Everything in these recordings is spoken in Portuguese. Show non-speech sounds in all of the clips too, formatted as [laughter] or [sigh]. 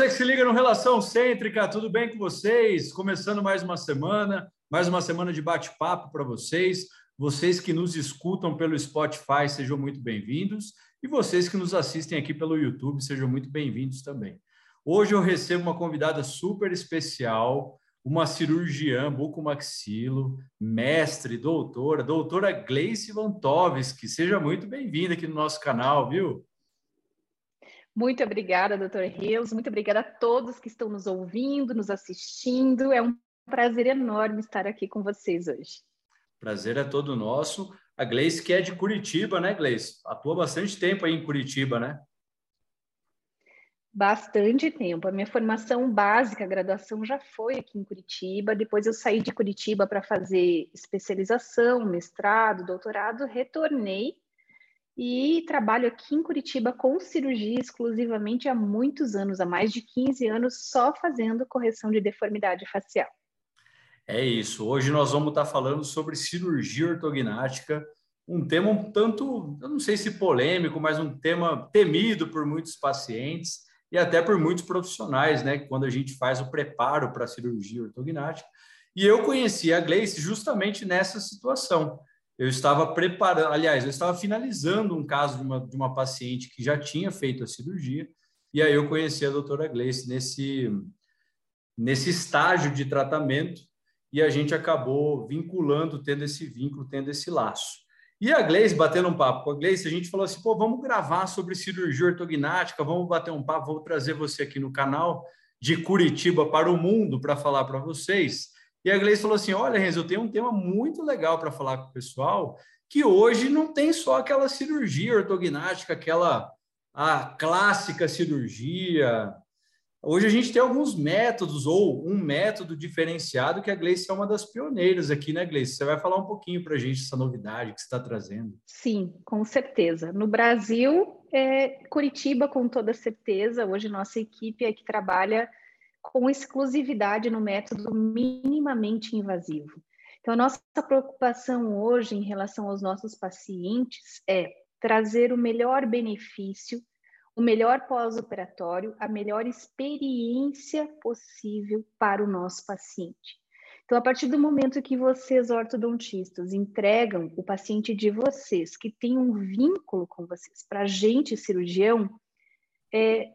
você que se liga no Relação Cêntrica, tudo bem com vocês? Começando mais uma semana, mais uma semana de bate-papo para vocês. Vocês que nos escutam pelo Spotify, sejam muito bem-vindos. E vocês que nos assistem aqui pelo YouTube, sejam muito bem-vindos também. Hoje eu recebo uma convidada super especial, uma cirurgiã bucomaxilo, mestre, doutora, doutora Gleice Vantovski. Seja muito bem-vinda aqui no nosso canal, viu? Muito obrigada, doutor Rios. Muito obrigada a todos que estão nos ouvindo, nos assistindo. É um prazer enorme estar aqui com vocês hoje. Prazer é todo nosso. A Gleice, que é de Curitiba, né, Gleice? Atua bastante tempo aí em Curitiba, né? Bastante tempo. A minha formação básica, graduação já foi aqui em Curitiba. Depois eu saí de Curitiba para fazer especialização, mestrado, doutorado, retornei e trabalho aqui em Curitiba com cirurgia exclusivamente há muitos anos, há mais de 15 anos, só fazendo correção de deformidade facial. É isso. Hoje nós vamos estar falando sobre cirurgia ortognática, um tema um tanto, eu não sei se polêmico, mas um tema temido por muitos pacientes e até por muitos profissionais, né? Quando a gente faz o preparo para a cirurgia ortognática. E eu conheci a Gleice justamente nessa situação eu estava preparando, aliás, eu estava finalizando um caso de uma, de uma paciente que já tinha feito a cirurgia, e aí eu conheci a doutora Gleice nesse, nesse estágio de tratamento, e a gente acabou vinculando, tendo esse vínculo, tendo esse laço. E a Gleice, batendo um papo com a Gleice, a gente falou assim, pô, vamos gravar sobre cirurgia ortognática, vamos bater um papo, vou trazer você aqui no canal de Curitiba para o mundo para falar para vocês. E a Gleice falou assim: Olha, Renzo, eu tenho um tema muito legal para falar com o pessoal, que hoje não tem só aquela cirurgia ortognática, aquela a clássica cirurgia. Hoje a gente tem alguns métodos, ou um método diferenciado, que a Gleice é uma das pioneiras aqui, né, Gleice? Você vai falar um pouquinho para a gente essa novidade que você está trazendo. Sim, com certeza. No Brasil, é Curitiba, com toda certeza. Hoje, nossa equipe é que trabalha com exclusividade no método minimamente invasivo. Então, a nossa preocupação hoje em relação aos nossos pacientes é trazer o melhor benefício, o melhor pós-operatório, a melhor experiência possível para o nosso paciente. Então, a partir do momento que vocês, ortodontistas, entregam o paciente de vocês, que tem um vínculo com vocês, para a gente, cirurgião, é,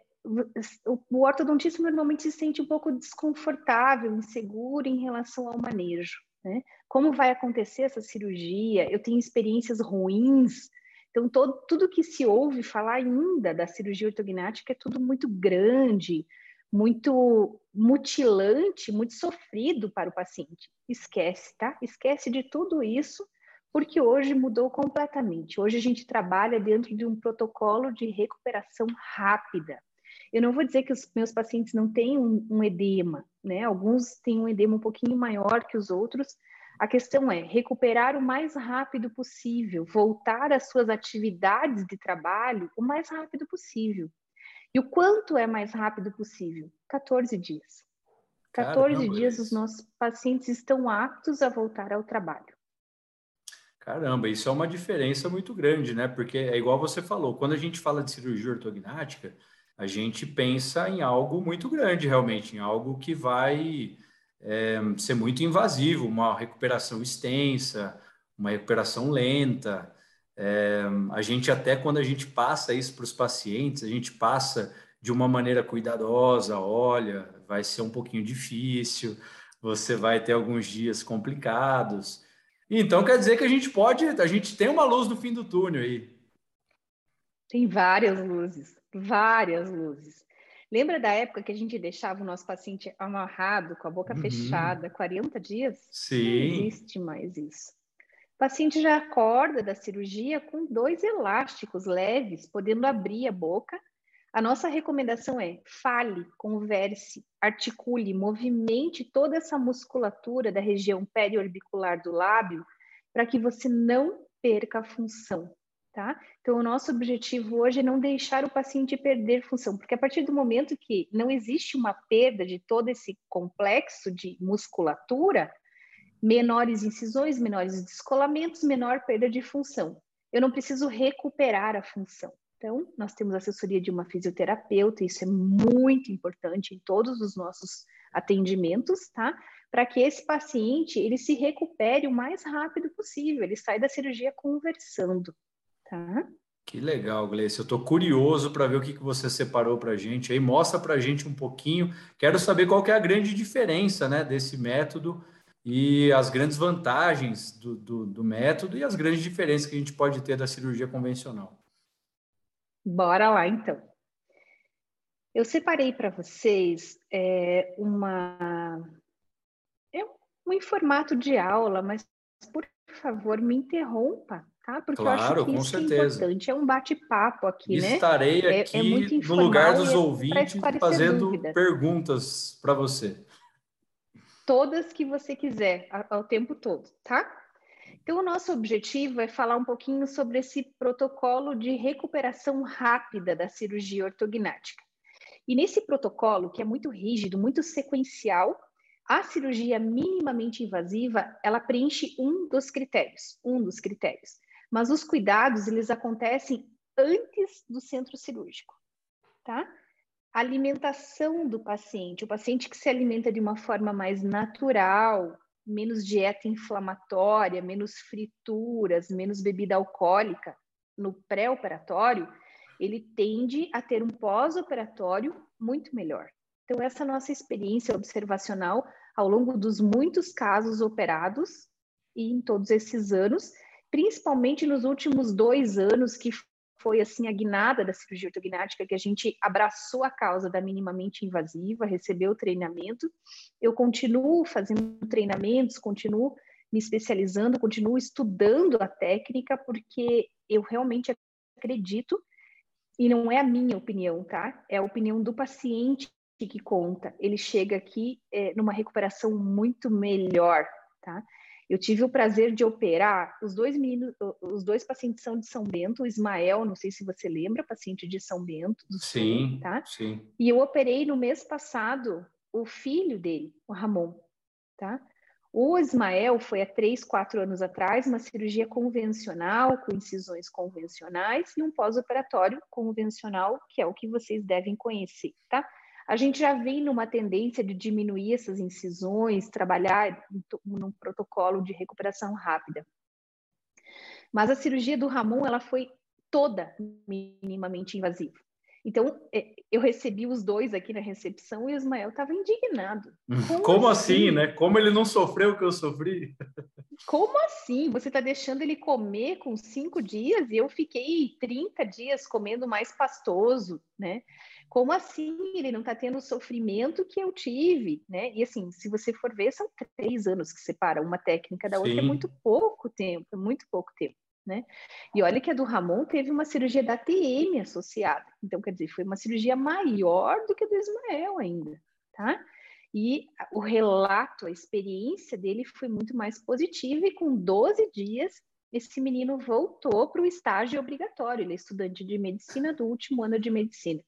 o ortodontista normalmente se sente um pouco desconfortável, inseguro em relação ao manejo. Né? Como vai acontecer essa cirurgia? Eu tenho experiências ruins. Então, todo, tudo que se ouve falar ainda da cirurgia ortognática é tudo muito grande, muito mutilante, muito sofrido para o paciente. Esquece, tá? Esquece de tudo isso, porque hoje mudou completamente. Hoje a gente trabalha dentro de um protocolo de recuperação rápida. Eu não vou dizer que os meus pacientes não têm um, um edema, né? Alguns têm um edema um pouquinho maior que os outros. A questão é recuperar o mais rápido possível, voltar às suas atividades de trabalho o mais rápido possível. E o quanto é mais rápido possível? 14 dias. 14 Caramba, dias os nossos pacientes estão aptos a voltar ao trabalho. Caramba, isso é uma diferença muito grande, né? Porque é igual você falou, quando a gente fala de cirurgia ortognática, a gente pensa em algo muito grande, realmente, em algo que vai é, ser muito invasivo, uma recuperação extensa, uma recuperação lenta. É, a gente até quando a gente passa isso para os pacientes, a gente passa de uma maneira cuidadosa, olha, vai ser um pouquinho difícil, você vai ter alguns dias complicados. Então quer dizer que a gente pode, a gente tem uma luz no fim do túnel aí. Tem várias luzes várias luzes. Lembra da época que a gente deixava o nosso paciente amarrado, com a boca uhum. fechada, 40 dias? Sim. Não existe mais isso. O paciente já acorda da cirurgia com dois elásticos leves, podendo abrir a boca. A nossa recomendação é fale, converse, articule, movimente toda essa musculatura da região periorbicular do lábio para que você não perca a função. Tá? Então, o nosso objetivo hoje é não deixar o paciente perder função, porque a partir do momento que não existe uma perda de todo esse complexo de musculatura, menores incisões, menores descolamentos, menor perda de função. Eu não preciso recuperar a função. Então, nós temos assessoria de uma fisioterapeuta, isso é muito importante em todos os nossos atendimentos, tá? Para que esse paciente ele se recupere o mais rápido possível, ele sai da cirurgia conversando, tá? Que legal, Gleice. Eu estou curioso para ver o que, que você separou para a gente aí. Mostra para a gente um pouquinho. Quero saber qual que é a grande diferença né, desse método e as grandes vantagens do, do, do método e as grandes diferenças que a gente pode ter da cirurgia convencional. Bora lá, então. Eu separei para vocês é, uma é um em formato de aula, mas por favor me interrompa, tá? Porque claro, eu acho que isso certeza. é importante. É um bate-papo aqui, né? Estarei né? aqui é, é no lugar dos é ouvintes fazendo dúvidas. perguntas para você. Todas que você quiser, ao tempo todo, tá? Então, o nosso objetivo é falar um pouquinho sobre esse protocolo de recuperação rápida da cirurgia ortognática. E nesse protocolo, que é muito rígido, muito sequencial, a cirurgia minimamente invasiva, ela preenche um dos critérios, um dos critérios. Mas os cuidados, eles acontecem antes do centro cirúrgico, tá? alimentação do paciente, o paciente que se alimenta de uma forma mais natural, menos dieta inflamatória, menos frituras, menos bebida alcoólica no pré-operatório, ele tende a ter um pós-operatório muito melhor. Então, essa nossa experiência observacional ao longo dos muitos casos operados e em todos esses anos, principalmente nos últimos dois anos, que foi assim a guinada da cirurgia ortognática, que a gente abraçou a causa da minimamente invasiva, recebeu treinamento. Eu continuo fazendo treinamentos, continuo me especializando, continuo estudando a técnica, porque eu realmente acredito, e não é a minha opinião, tá? É a opinião do paciente que conta. Ele chega aqui é, numa recuperação muito melhor, tá? Eu tive o prazer de operar os dois meninos, os dois pacientes são de São Bento, o Ismael, não sei se você lembra, paciente de São Bento. sim, Sul, tá? Sim. E eu operei no mês passado o filho dele, o Ramon, tá? O Ismael foi há três, quatro anos atrás, uma cirurgia convencional, com incisões convencionais e um pós-operatório convencional, que é o que vocês devem conhecer, tá? A gente já vem numa tendência de diminuir essas incisões, trabalhar num protocolo de recuperação rápida. Mas a cirurgia do Ramon, ela foi toda minimamente invasiva. Então, é, eu recebi os dois aqui na recepção e o Ismael estava indignado. [laughs] Como, Como assim? assim, né? Como ele não sofreu o que eu sofri? [laughs] Como assim? Você está deixando ele comer com cinco dias e eu fiquei 30 dias comendo mais pastoso, né? Como assim ele não está tendo o sofrimento que eu tive, né? E assim, se você for ver, são três anos que separa uma técnica da outra, é Sim. é muito pouco tempo, é muito pouco tempo. Né? E olha que a do Ramon teve uma cirurgia da TM associada. Então, quer dizer, foi uma cirurgia maior do que a do Ismael ainda, tá? E o relato, a experiência dele foi muito mais positiva e com 12 dias esse menino voltou para o estágio obrigatório. Ele é estudante de medicina do último ano de medicina.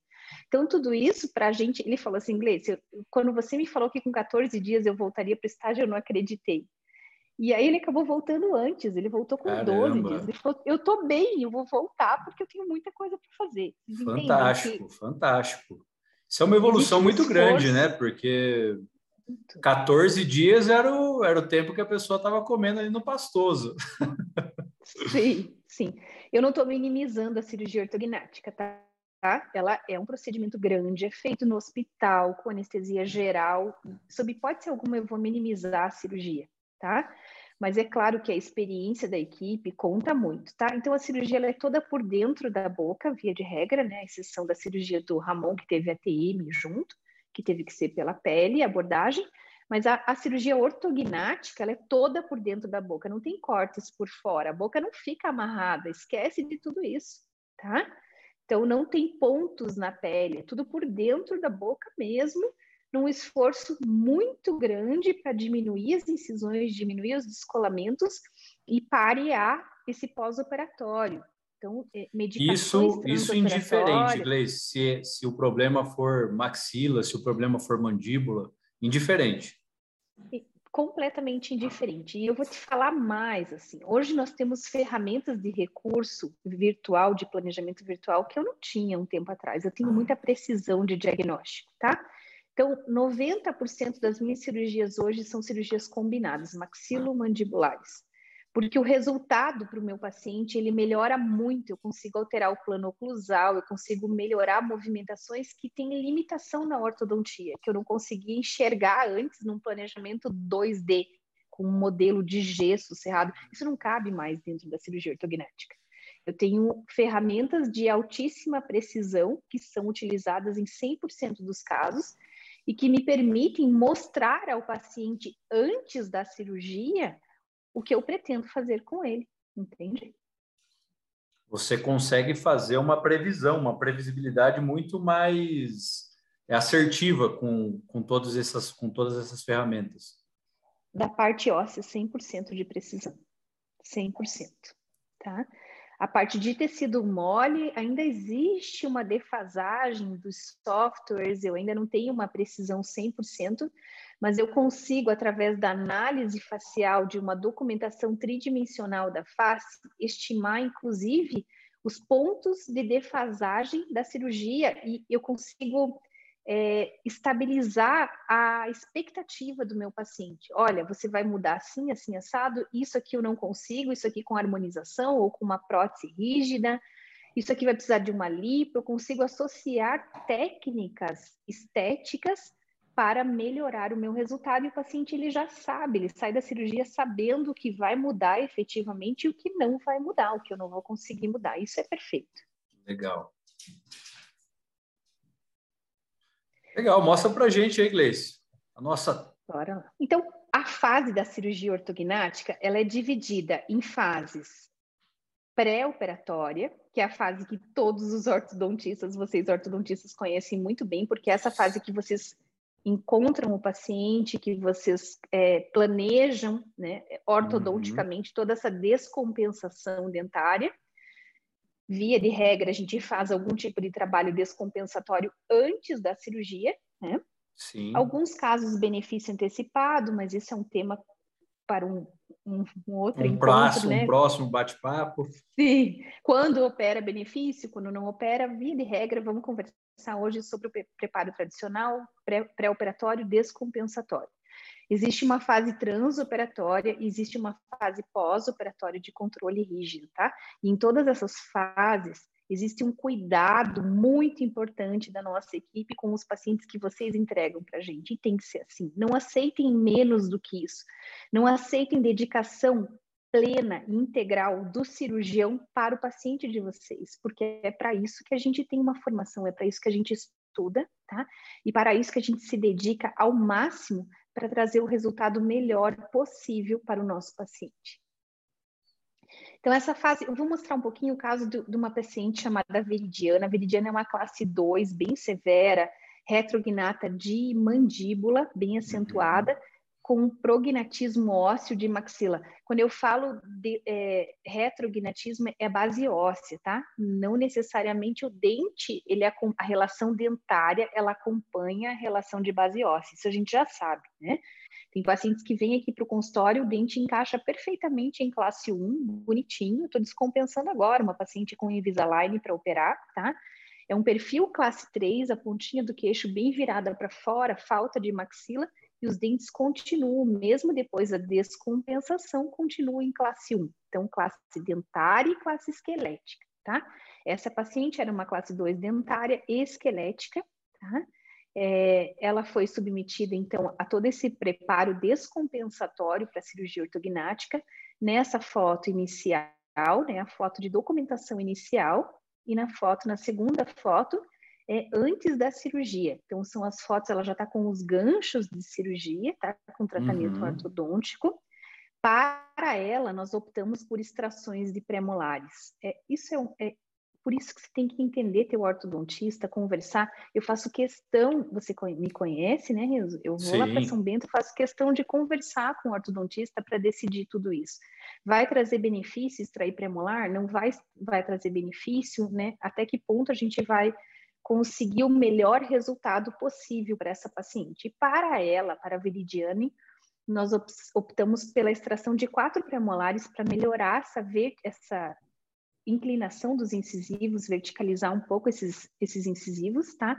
Então, tudo isso para a gente, ele falou assim, inglês, quando você me falou que com 14 dias eu voltaria para o estágio, eu não acreditei. E aí ele acabou voltando antes, ele voltou com Caramba. 12 dias. Ele falou, eu tô bem, eu vou voltar porque eu tenho muita coisa para fazer. Vocês fantástico, fantástico. Isso é uma evolução muito esforço. grande, né? Porque 14 dias era o, era o tempo que a pessoa estava comendo ali no pastoso. Sim, sim. Eu não estou minimizando a cirurgia ortognática, tá? Tá? Ela é um procedimento grande, é feito no hospital, com anestesia geral. Sob hipótese alguma, eu vou minimizar a cirurgia, tá? Mas é claro que a experiência da equipe conta muito, tá? Então a cirurgia é toda por dentro da boca, via de regra, né? A exceção da cirurgia do Ramon, que teve ATM junto, que teve que ser pela pele, abordagem. Mas a, a, cirurgia ortognática, ela é toda por dentro da boca, não tem cortes por fora, a boca não fica amarrada, esquece de tudo isso, tá? Então, não tem pontos na pele, é tudo por dentro da boca mesmo, num esforço muito grande para diminuir as incisões, diminuir os descolamentos e parear esse pós-operatório. Então, é, isso, isso indiferente, Gleice, se, se o problema for maxila, se o problema for mandíbula, indiferente. Completamente indiferente. E eu vou te falar mais assim. Hoje nós temos ferramentas de recurso virtual, de planejamento virtual que eu não tinha um tempo atrás. Eu tenho muita precisão de diagnóstico, tá? Então, 90% das minhas cirurgias hoje são cirurgias combinadas, maxilomandibulares porque o resultado para o meu paciente ele melhora muito. Eu consigo alterar o plano oclusal, eu consigo melhorar movimentações que têm limitação na ortodontia, que eu não conseguia enxergar antes num planejamento 2D, com um modelo de gesso cerrado. Isso não cabe mais dentro da cirurgia ortognática. Eu tenho ferramentas de altíssima precisão que são utilizadas em 100% dos casos e que me permitem mostrar ao paciente antes da cirurgia o que eu pretendo fazer com ele, entende? Você consegue fazer uma previsão, uma previsibilidade muito mais assertiva com, com, todas, essas, com todas essas ferramentas. Da parte óssea, 100% de precisão. 100%. Tá? A parte de tecido mole, ainda existe uma defasagem dos softwares, eu ainda não tenho uma precisão 100%, mas eu consigo, através da análise facial de uma documentação tridimensional da face, estimar, inclusive, os pontos de defasagem da cirurgia e eu consigo é, estabilizar a expectativa do meu paciente. Olha, você vai mudar assim, assim, assado, isso aqui eu não consigo, isso aqui com harmonização ou com uma prótese rígida, isso aqui vai precisar de uma lipo, eu consigo associar técnicas estéticas para melhorar o meu resultado e o paciente ele já sabe, ele sai da cirurgia sabendo o que vai mudar efetivamente e o que não vai mudar, o que eu não vou conseguir mudar. Isso é perfeito. Legal. Legal, mostra pra gente aí, Gleice. A nossa. Bora lá. Então, a fase da cirurgia ortognática, ela é dividida em fases pré-operatória, que é a fase que todos os ortodontistas, vocês ortodontistas conhecem muito bem, porque é essa fase que vocês encontram o paciente, que vocês é, planejam né, ortodonticamente uhum. toda essa descompensação dentária. Via de regra, a gente faz algum tipo de trabalho descompensatório antes da cirurgia, né? Sim. Alguns casos benefício antecipado, mas isso é um tema para um, um, um outro um encontro, próximo, né? Um próximo bate-papo. Sim. Quando opera benefício, quando não opera, via de regra, vamos conversar hoje sobre o preparo tradicional, pré-operatório, descompensatório. Existe uma fase transoperatória, existe uma fase pós-operatória de controle rígido, tá? E em todas essas fases, existe um cuidado muito importante da nossa equipe com os pacientes que vocês entregam para a gente. E tem que ser assim. Não aceitem menos do que isso. Não aceitem dedicação plena e integral do cirurgião para o paciente de vocês, porque é para isso que a gente tem uma formação, é para isso que a gente estuda, tá? E para isso que a gente se dedica ao máximo para trazer o resultado melhor possível para o nosso paciente. Então, essa fase, eu vou mostrar um pouquinho o caso de, de uma paciente chamada Veridiana. Veridiana é uma classe 2, bem severa, retrognata de mandíbula, bem acentuada. Com prognatismo ósseo de maxila. Quando eu falo de é, retrognatismo, é base óssea, tá? Não necessariamente o dente, ele a, a relação dentária, ela acompanha a relação de base óssea. Isso a gente já sabe, né? Tem pacientes que vêm aqui para o consultório, o dente encaixa perfeitamente em classe 1, bonitinho. Estou descompensando agora uma paciente com Invisalign para operar, tá? É um perfil classe 3, a pontinha do queixo bem virada para fora, falta de maxila, e os dentes continuam, mesmo depois da descompensação, continuam em classe 1. Então, classe dentária e classe esquelética, tá? Essa paciente era uma classe 2 dentária e esquelética, tá? é, ela foi submetida, então, a todo esse preparo descompensatório para a cirurgia ortognática, nessa foto inicial, né, a foto de documentação inicial, e na foto, na segunda foto, é antes da cirurgia. Então, são as fotos, ela já está com os ganchos de cirurgia, tá? Com tratamento uhum. ortodôntico. Para ela, nós optamos por extrações de premolares. É, isso é, um, é, por isso que você tem que entender teu ortodontista, conversar. Eu faço questão, você me conhece, né, Renzo? Eu vou Sim. lá para São Bento, faço questão de conversar com o ortodontista para decidir tudo isso. Vai trazer benefício extrair premolar? Não vai, vai trazer benefício, né? Até que ponto a gente vai conseguir o melhor resultado possível para essa paciente? E para ela, para a Veridiane, nós optamos pela extração de quatro premolares para melhorar essa, essa inclinação dos incisivos, verticalizar um pouco esses, esses incisivos, tá?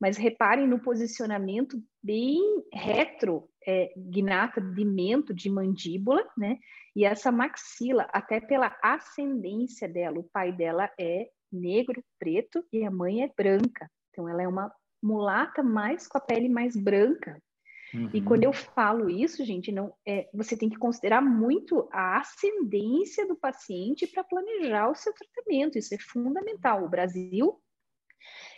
Mas reparem no posicionamento bem retro, é, gnata de mento, de mandíbula, né? E essa maxila, até pela ascendência dela, o pai dela é negro, preto, e a mãe é branca. Então, ela é uma mulata mais com a pele mais branca, Uhum. E quando eu falo isso, gente, não é, você tem que considerar muito a ascendência do paciente para planejar o seu tratamento. Isso é fundamental. O Brasil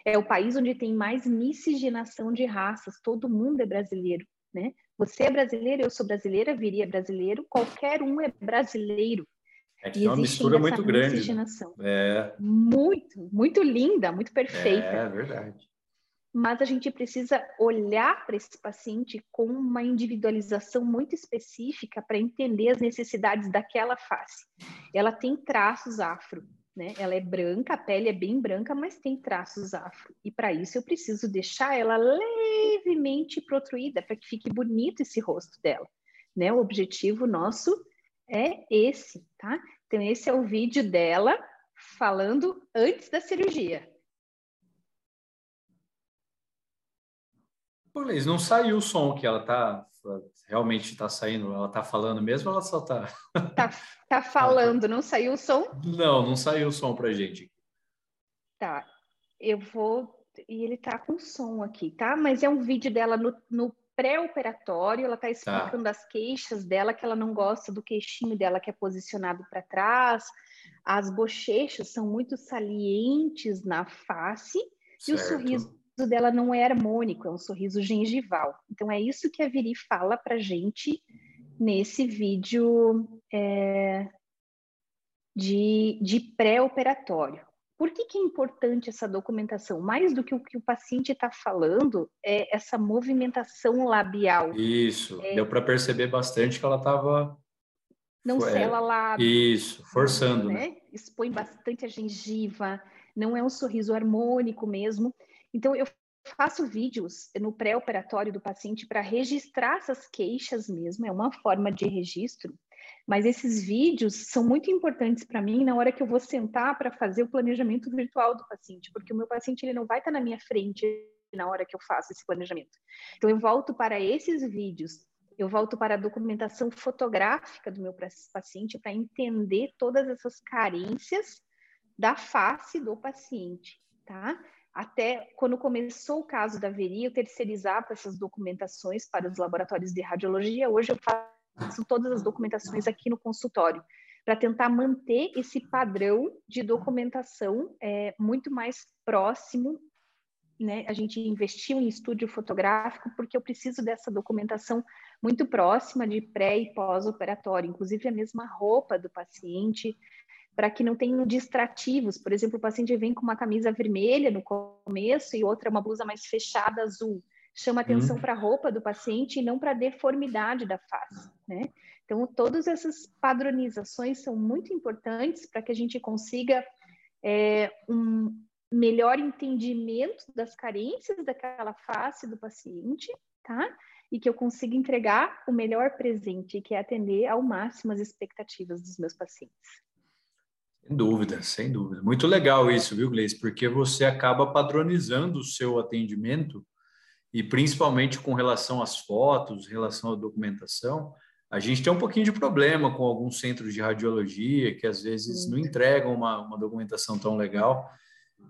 é o país onde tem mais miscigenação de raças. Todo mundo é brasileiro, né? Você é brasileiro, eu sou brasileira, viria brasileiro, qualquer um é brasileiro. É que é uma mistura muito grande. Né? É. Muito, muito linda, muito perfeita. É verdade mas a gente precisa olhar para esse paciente com uma individualização muito específica para entender as necessidades daquela face. Ela tem traços afro, né? Ela é branca, a pele é bem branca, mas tem traços afro. E para isso eu preciso deixar ela levemente protruída para que fique bonito esse rosto dela, né? O objetivo nosso é esse, tá? Então esse é o vídeo dela falando antes da cirurgia. Pô, Leis, não saiu o som que ela tá realmente está saindo, ela está falando mesmo, ela só está tá, tá [laughs] falando, não saiu o som? Não, não saiu o som para gente. Tá, eu vou e ele tá com som aqui, tá? Mas é um vídeo dela no, no pré-operatório, ela tá, tá. explicando tá. as queixas dela, que ela não gosta do queixinho dela que é posicionado para trás, as bochechas são muito salientes na face certo. e o sorriso dela não é harmônico, é um sorriso gengival. Então, é isso que a Viri fala para gente nesse vídeo é, de, de pré-operatório. Por que, que, é importante essa documentação? Mais do que o que o paciente está falando, é essa movimentação labial. Isso, é, deu para perceber bastante que ela estava. Não Foi, sela lábio. Isso, forçando. Né? né? Expõe bastante a gengiva, não é um sorriso harmônico mesmo. Então, eu faço vídeos no pré-operatório do paciente para registrar essas queixas mesmo, é uma forma de registro, mas esses vídeos são muito importantes para mim na hora que eu vou sentar para fazer o planejamento virtual do paciente, porque o meu paciente ele não vai estar tá na minha frente na hora que eu faço esse planejamento. Então, eu volto para esses vídeos, eu volto para a documentação fotográfica do meu paciente para entender todas essas carências da face do paciente, tá? Até quando começou o caso da Veri, eu terceirizava essas documentações para os laboratórios de radiologia. Hoje eu faço todas as documentações aqui no consultório, para tentar manter esse padrão de documentação é, muito mais próximo. Né? A gente investiu em estúdio fotográfico porque eu preciso dessa documentação muito próxima de pré e pós-operatório, inclusive a mesma roupa do paciente, para que não tenham distrativos. Por exemplo, o paciente vem com uma camisa vermelha no começo e outra uma blusa mais fechada azul. Chama atenção hum. para a roupa do paciente e não para a deformidade da face, né? Então, todas essas padronizações são muito importantes para que a gente consiga é, um melhor entendimento das carências daquela face do paciente, tá? E que eu consiga entregar o melhor presente, que é atender ao máximo as expectativas dos meus pacientes. Sem dúvida, sem dúvida. Muito legal isso, viu, Gleice? Porque você acaba padronizando o seu atendimento e principalmente com relação às fotos, relação à documentação, a gente tem um pouquinho de problema com alguns centros de radiologia que às vezes não entregam uma, uma documentação tão legal.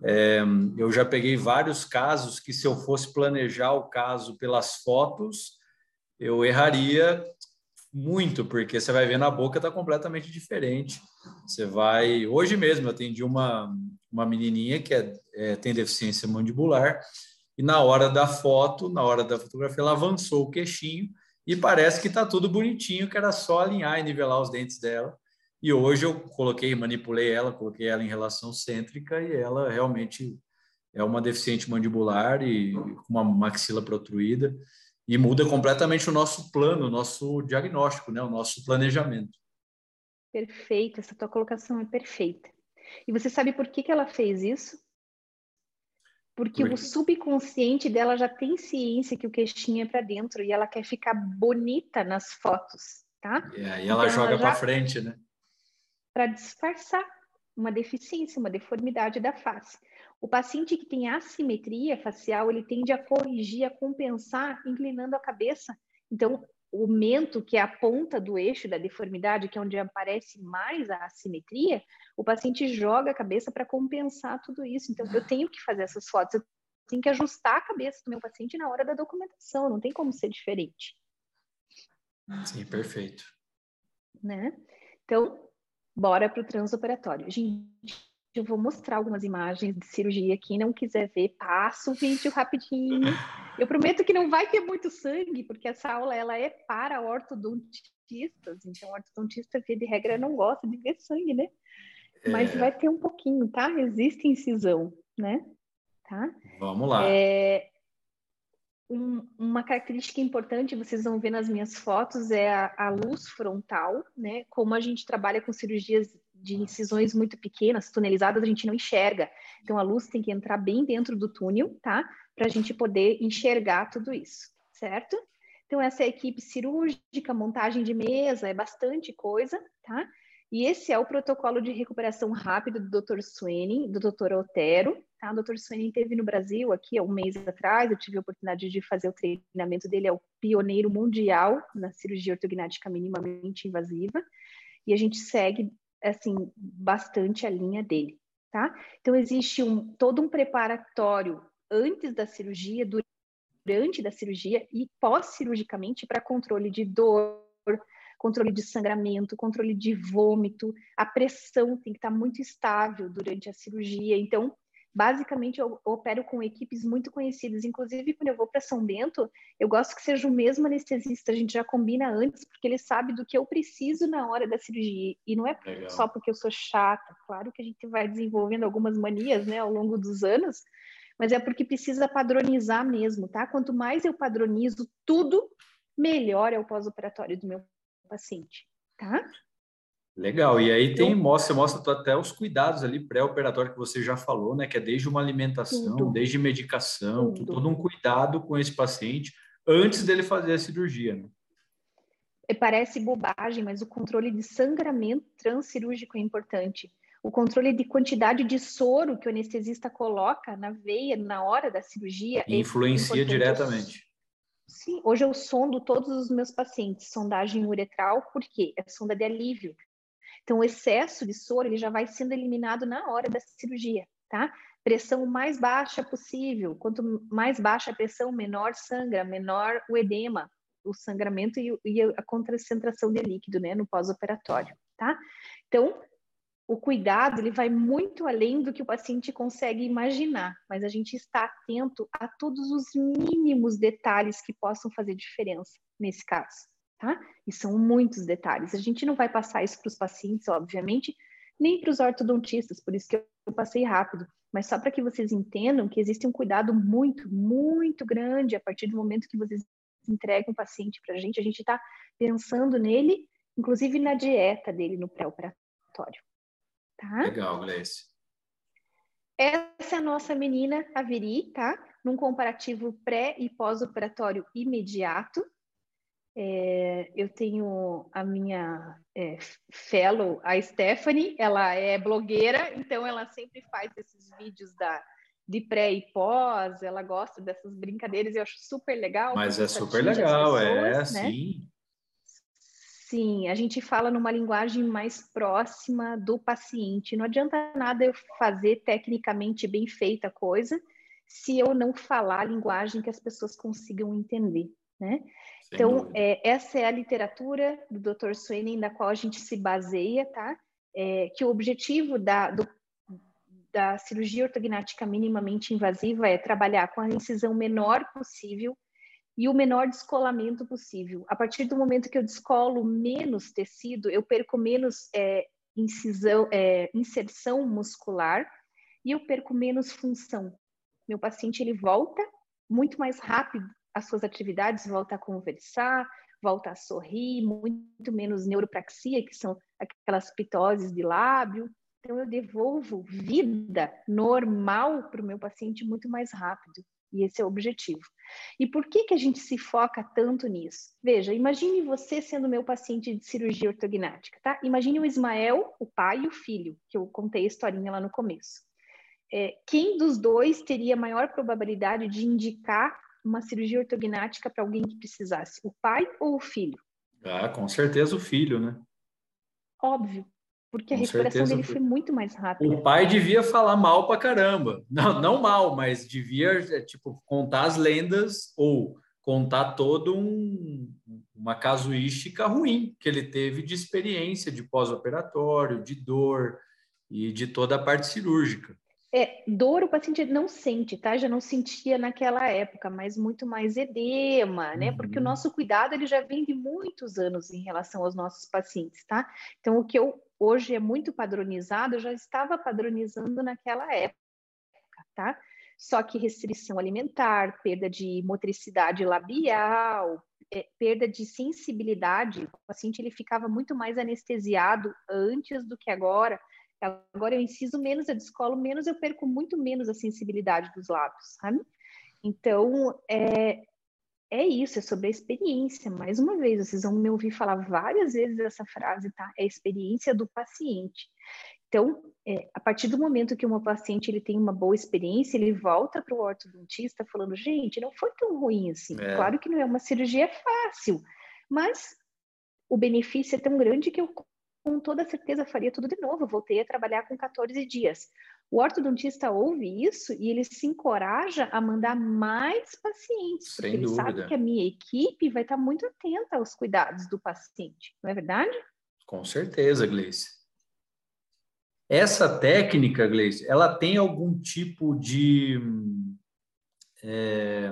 É, eu já peguei vários casos que, se eu fosse planejar o caso pelas fotos, eu erraria muito, porque você vai ver na boca está completamente diferente. Você vai. Hoje mesmo eu atendi uma, uma menininha que é, é, tem deficiência mandibular, e na hora da foto, na hora da fotografia, ela avançou o queixinho e parece que está tudo bonitinho, que era só alinhar e nivelar os dentes dela. E hoje eu coloquei, manipulei ela, coloquei ela em relação cêntrica e ela realmente é uma deficiente mandibular e com uma maxila protruída e muda completamente o nosso plano, o nosso diagnóstico, né? o nosso planejamento. Perfeito, essa tua colocação é perfeita. E você sabe por que, que ela fez isso? Porque o subconsciente dela já tem ciência que o queixinho é para dentro e ela quer ficar bonita nas fotos, tá? E aí ela então, joga para frente, né? Para disfarçar uma deficiência, uma deformidade da face. O paciente que tem assimetria facial, ele tende a corrigir, a compensar, inclinando a cabeça. Então, o mento, que é a ponta do eixo da deformidade, que é onde aparece mais a assimetria, o paciente joga a cabeça para compensar tudo isso. Então, eu tenho que fazer essas fotos, eu tenho que ajustar a cabeça do meu paciente na hora da documentação, não tem como ser diferente. Sim, perfeito. Né? Então, bora para o transoperatório. Gente, eu vou mostrar algumas imagens de cirurgia. Quem não quiser ver, passa o vídeo rapidinho. [laughs] Eu prometo que não vai ter muito sangue, porque essa aula ela é para ortodontistas. Então, ortodontista, via de regra, não gosta de ver sangue, né? É... Mas vai ter um pouquinho, tá? Existe incisão, né? Tá? Vamos lá. É... Um, uma característica importante, vocês vão ver nas minhas fotos, é a, a luz frontal, né? Como a gente trabalha com cirurgias de incisões muito pequenas, tunelizadas, a gente não enxerga. Então, a luz tem que entrar bem dentro do túnel, tá? Para a gente poder enxergar tudo isso, certo? Então, essa é a equipe cirúrgica, montagem de mesa, é bastante coisa, tá? E esse é o protocolo de recuperação rápida do Dr. Swenning, do Dr. Otero, tá? O Dr. Swenning teve no Brasil aqui há um mês atrás, eu tive a oportunidade de fazer o treinamento dele, é o pioneiro mundial na cirurgia ortognática minimamente invasiva, e a gente segue assim, bastante a linha dele, tá? Então, existe um, todo um preparatório antes da cirurgia, durante da cirurgia e pós-cirurgicamente para controle de dor, controle de sangramento, controle de vômito, a pressão tem que estar muito estável durante a cirurgia. Então, basicamente eu opero com equipes muito conhecidas. Inclusive, quando eu vou para São Bento, eu gosto que seja o mesmo anestesista. A gente já combina antes, porque ele sabe do que eu preciso na hora da cirurgia. E não é Legal. só porque eu sou chata. Claro que a gente vai desenvolvendo algumas manias né, ao longo dos anos, mas é porque precisa padronizar mesmo, tá? Quanto mais eu padronizo tudo, melhor é o pós-operatório do meu paciente, tá? Legal, e aí tem, mostra, mostra até os cuidados ali pré-operatório que você já falou, né? Que é desde uma alimentação, tudo. desde medicação, tudo. todo um cuidado com esse paciente antes dele fazer a cirurgia, né? Parece bobagem, mas o controle de sangramento transcirúrgico é importante. O controle de quantidade de soro que o anestesista coloca na veia na hora da cirurgia é influencia é diretamente. Sim, hoje eu sondo todos os meus pacientes, sondagem uretral, por quê? É sonda de alívio. Então, o excesso de soro ele já vai sendo eliminado na hora da cirurgia, tá? Pressão mais baixa possível. Quanto mais baixa a pressão, menor sangra, menor o edema, o sangramento e, e a concentração de líquido, né, no pós-operatório, tá? Então, o cuidado ele vai muito além do que o paciente consegue imaginar, mas a gente está atento a todos os mínimos detalhes que possam fazer diferença nesse caso tá? E são muitos detalhes. A gente não vai passar isso para os pacientes, obviamente, nem para os ortodontistas, por isso que eu passei rápido, mas só para que vocês entendam que existe um cuidado muito, muito grande a partir do momento que vocês entregam o paciente para a gente, a gente está pensando nele, inclusive na dieta dele no pré-operatório. Tá? Legal, Gleice. Essa é a nossa menina, a Veri, tá? Num comparativo pré e pós-operatório imediato, é, eu tenho a minha é, fellow, a Stephanie, ela é blogueira, então ela sempre faz esses vídeos da, de pré e pós, ela gosta dessas brincadeiras, eu acho super legal. Mas é super legal, é, pessoas, é, né? sim. Sim, a gente fala numa linguagem mais próxima do paciente. Não adianta nada eu fazer tecnicamente bem feita a coisa se eu não falar a linguagem que as pessoas consigam entender, né? então, é, essa é a literatura do Dr. Swain, na qual a gente se baseia, tá? É, que o objetivo da, do, da cirurgia ortognática minimamente invasiva é trabalhar com a incisão menor possível e o menor descolamento possível. A partir do momento que eu descolo menos tecido, eu perco menos é, incisão, é, inserção muscular e eu perco menos função. Meu paciente ele volta muito mais rápido as suas atividades, volta a conversar, volta a sorrir, muito menos neuropraxia, que são aquelas pitoses de lábio, Então, eu devolvo vida normal para o meu paciente muito mais rápido. E esse é o objetivo. E por que, que a gente se foca tanto nisso? Veja, imagine você sendo meu paciente de cirurgia ortognática, tá? Imagine o Ismael, o pai e o filho, que eu contei a historinha lá no começo. É, quem dos dois teria maior probabilidade de indicar uma cirurgia ortognática para alguém que precisasse? O pai ou o filho? Ah, com certeza o filho, né? Óbvio, porque Com a recuperação certeza. dele foi muito mais rápida. O pai devia falar mal pra caramba. Não, não mal, mas devia, é, tipo, contar as lendas ou contar todo um, uma casuística ruim que ele teve de experiência de pós-operatório, de dor e de toda a parte cirúrgica. É, dor o paciente não sente, tá? Já não sentia naquela época, mas muito mais edema, né? Uhum. Porque o nosso cuidado ele já vem de muitos anos em relação aos nossos pacientes, tá? Então o que eu hoje é muito padronizado, eu já estava padronizando naquela época, tá? Só que restrição alimentar, perda de motricidade labial, é, perda de sensibilidade, o paciente ele ficava muito mais anestesiado antes do que agora Agora eu inciso menos, eu descolo menos, eu perco muito menos a sensibilidade dos lábios, sabe? Então, é, é isso, é sobre a experiência. Mais uma vez, vocês vão me ouvir falar várias vezes essa frase, tá? É a experiência do paciente. Então, é, a partir do momento que uma paciente ele tem uma boa experiência, ele volta para o ortodontista falando, gente, não foi tão ruim assim. É. Claro que não é uma cirurgia fácil, mas o benefício é tão grande que eu com toda certeza faria tudo de novo. voltei a trabalhar com 14 dias. O ortodontista ouve isso e ele se encoraja a mandar mais pacientes, Sem porque ele dúvida. sabe que a minha equipe vai estar muito atenta aos cuidados do paciente, não é verdade? Com certeza, Gleice. Essa técnica, Gleice, ela tem algum tipo de. É,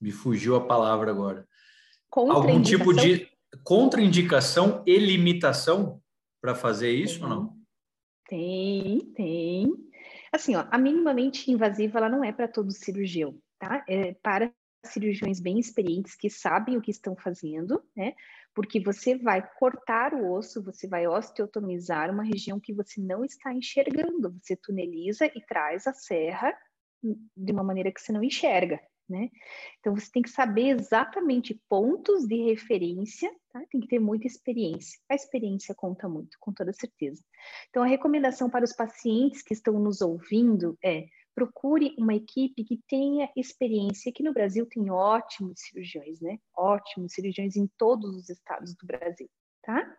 me fugiu a palavra agora. Algum tipo de contraindicação e limitação para fazer isso tem, ou não? Tem, tem. Assim, ó, a minimamente invasiva ela não é para todo cirurgião, tá? É para cirurgiões bem experientes que sabem o que estão fazendo, né? Porque você vai cortar o osso, você vai osteotomizar uma região que você não está enxergando. Você tuneliza e traz a serra de uma maneira que você não enxerga, né? Então você tem que saber exatamente pontos de referência, tá? Tem que ter muita experiência. A experiência conta muito, com toda certeza. Então a recomendação para os pacientes que estão nos ouvindo é procure uma equipe que tenha experiência. Aqui no Brasil tem ótimos cirurgiões, né? Ótimos cirurgiões em todos os estados do Brasil, tá?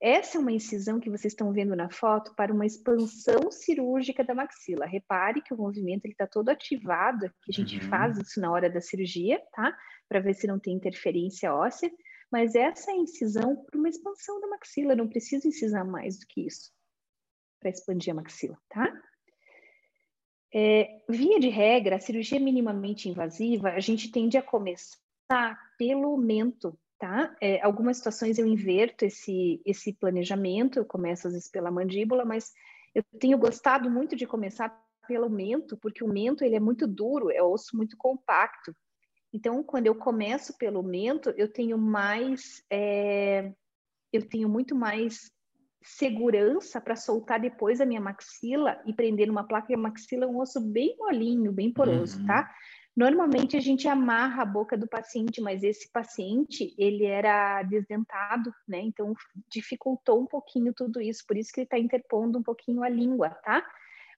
Essa é uma incisão que vocês estão vendo na foto para uma expansão cirúrgica da maxila. Repare que o movimento está todo ativado, que a gente uhum. faz isso na hora da cirurgia, tá? Para ver se não tem interferência óssea. Mas essa é a incisão para uma expansão da maxila, não precisa incisar mais do que isso para expandir a maxila, tá? É, via de regra, a cirurgia minimamente invasiva, a gente tende a começar pelo mento, tá? É, algumas situações eu inverto esse, esse planejamento, eu começo às vezes pela mandíbula, mas eu tenho gostado muito de começar pelo mento, porque o mento ele é muito duro, é osso muito compacto. Então, quando eu começo pelo mento, eu tenho mais, é, eu tenho muito mais segurança para soltar depois a minha maxila e prender numa placa. E a maxila é um osso bem molinho, bem poroso, uhum. tá? Normalmente a gente amarra a boca do paciente, mas esse paciente, ele era desdentado, né? Então dificultou um pouquinho tudo isso, por isso que ele está interpondo um pouquinho a língua, tá?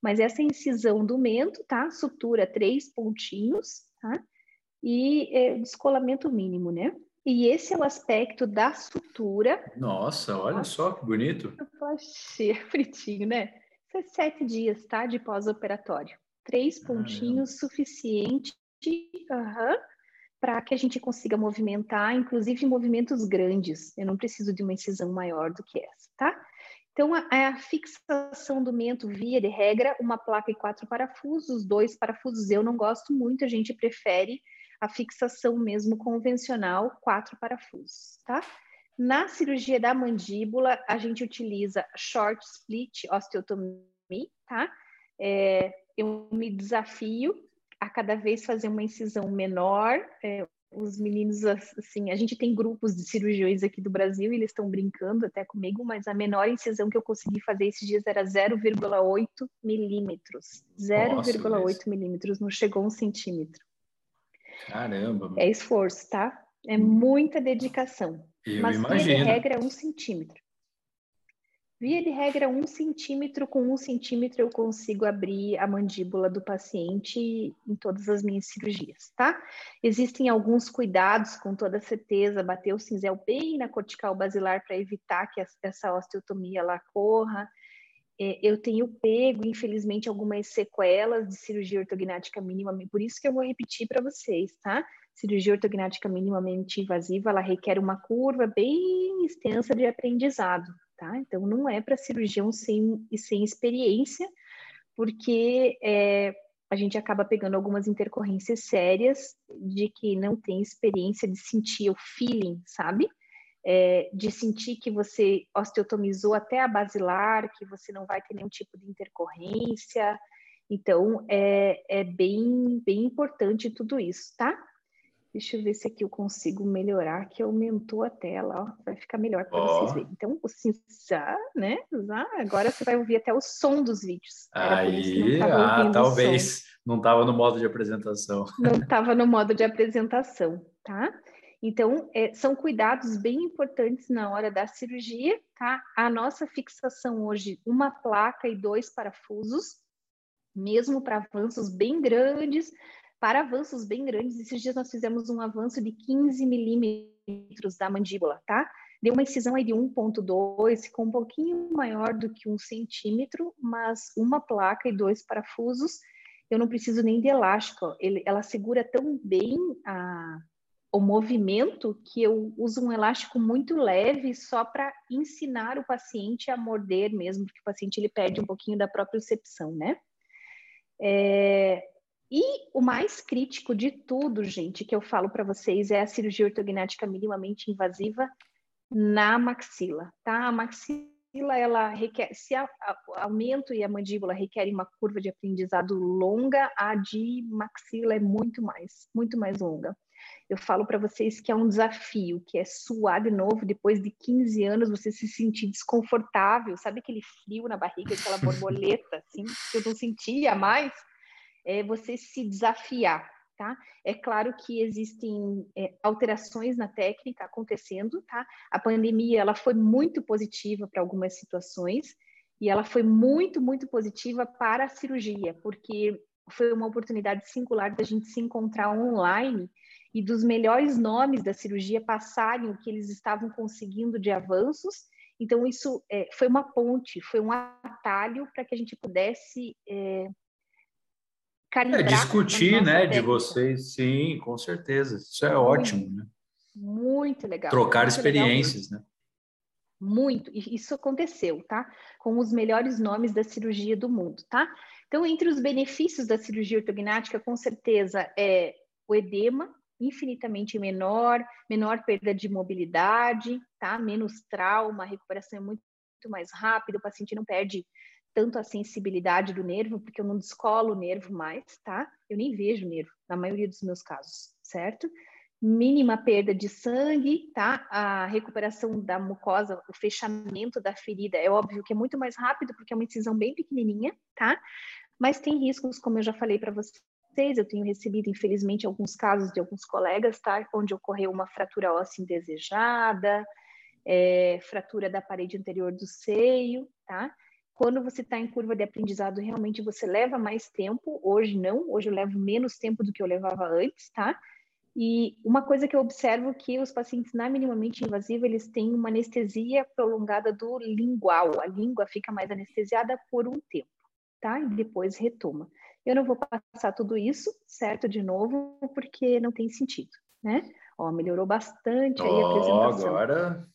Mas essa incisão do mento, tá? Sutura três pontinhos, tá? E é, descolamento mínimo, né? E esse é o aspecto da sutura. Nossa, olha só que bonito. Poxa, [laughs] fritinho, né? Isso é sete dias, tá? De pós-operatório. Três pontinhos ah, suficiente uhum, para que a gente consiga movimentar, inclusive movimentos grandes. Eu não preciso de uma incisão maior do que essa, tá? Então, a, a, fixação do mento, via de regra, uma placa e quatro parafusos, dois parafusos eu não gosto muito, a gente prefere a fixação mesmo convencional, quatro parafusos, tá? Na cirurgia da mandíbula, a gente utiliza short split osteotomia, tá? É, eu me desafio a cada vez fazer uma incisão menor, é, os meninos, assim, a gente tem grupos de cirurgiões aqui do Brasil e eles estão brincando até comigo, mas a menor incisão que eu consegui fazer esses dias era 0,8 milímetros. 0,8 milímetros, não chegou um centímetro. Caramba! É esforço, tá? É hum. muita dedicação. Eu mas imagino. regra é um centímetro. Via de regra, um centímetro com um centímetro eu consigo abrir a mandíbula do paciente em todas as minhas cirurgias, tá? Existem alguns cuidados, com toda certeza, bater o cinzel bem na cortical basilar para evitar que essa osteotomia lá corra. É, eu tenho pego, infelizmente, algumas sequelas de cirurgia ortognática mínima, por isso que eu vou repetir para vocês, tá? Cirurgia ortognática minimamente invasiva, ela requer uma curva bem extensa de aprendizado, tá? Então, não é para cirurgião sem, sem experiência, porque é, a gente acaba pegando algumas intercorrências sérias de que não tem experiência de sentir o feeling, sabe? É, de sentir que você osteotomizou até a basilar, que você não vai ter nenhum tipo de intercorrência. Então, é, é bem, bem importante tudo isso, tá? Deixa eu ver se aqui eu consigo melhorar, que aumentou a tela, ó. vai ficar melhor para oh. vocês verem. Então, assim, já, né? Já, agora você vai ouvir até o som dos vídeos. Aí, ah, talvez não estava no modo de apresentação. [laughs] Não estava no modo de apresentação, tá? Então, é, são cuidados bem importantes na hora da cirurgia, tá? A nossa fixação hoje, uma placa e dois parafusos, mesmo para avanços bem grandes, para avanços bem grandes, esses dias nós fizemos um avanço de 15 milímetros da mandíbula, tá? Deu uma incisão aí de 1.2, ficou um pouquinho maior do que um centímetro, mas uma placa e dois parafusos, eu não preciso nem de elástico, ele, ela segura tão bem a, o movimento que eu uso um elástico muito leve só para ensinar o paciente a morder mesmo, porque o paciente ele perde um pouquinho da própria percepção, né? É, e o mais crítico de tudo, gente, que eu falo para vocês é a cirurgia ortognática minimamente invasiva na maxila, tá? A maxila, ela requer, se a, a, o aumento e a mandíbula requerem uma curva de aprendizado longa, a de maxila é muito mais, muito mais longa. Eu falo para vocês que é um desafio, que é suar de novo depois de 15 anos, você se sentir desconfortável, sabe aquele frio na barriga, aquela borboleta, assim, que eu não sentia mais? É você se desafiar, tá? É claro que existem é, alterações na técnica acontecendo, tá? A pandemia, ela foi muito positiva para algumas situações e ela foi muito, muito positiva para a cirurgia, porque foi uma oportunidade singular da gente se encontrar online e dos melhores nomes da cirurgia passarem o que eles estavam conseguindo de avanços. Então, isso é, foi uma ponte, foi um atalho para que a gente pudesse é, calibrar. É, discutir, né, técnica. de vocês, sim, com certeza. Isso é muito, ótimo, né? Muito legal. Trocar muito experiências, legal. né? Muito, e isso aconteceu, tá? Com os melhores nomes da cirurgia do mundo, tá? Então, entre os benefícios da cirurgia ortognática, com certeza é o edema, infinitamente menor, menor perda de mobilidade, tá? Menos trauma, a recuperação é muito, muito mais rápida, o paciente não perde tanto a sensibilidade do nervo, porque eu não descolo o nervo mais, tá? Eu nem vejo o nervo, na maioria dos meus casos, certo? Mínima perda de sangue, tá? A recuperação da mucosa, o fechamento da ferida, é óbvio que é muito mais rápido, porque é uma incisão bem pequenininha, tá? Mas tem riscos, como eu já falei para vocês, eu tenho recebido, infelizmente, alguns casos de alguns colegas, tá? Onde ocorreu uma fratura óssea indesejada, é, fratura da parede anterior do seio, tá? Quando você está em curva de aprendizado, realmente você leva mais tempo. Hoje não, hoje eu levo menos tempo do que eu levava antes, tá? E uma coisa que eu observo que os pacientes na minimamente invasiva, eles têm uma anestesia prolongada do lingual. A língua fica mais anestesiada por um tempo, tá? E depois retoma. Eu não vou passar tudo isso, certo, de novo, porque não tem sentido, né? Ó, melhorou bastante aí a apresentação. Agora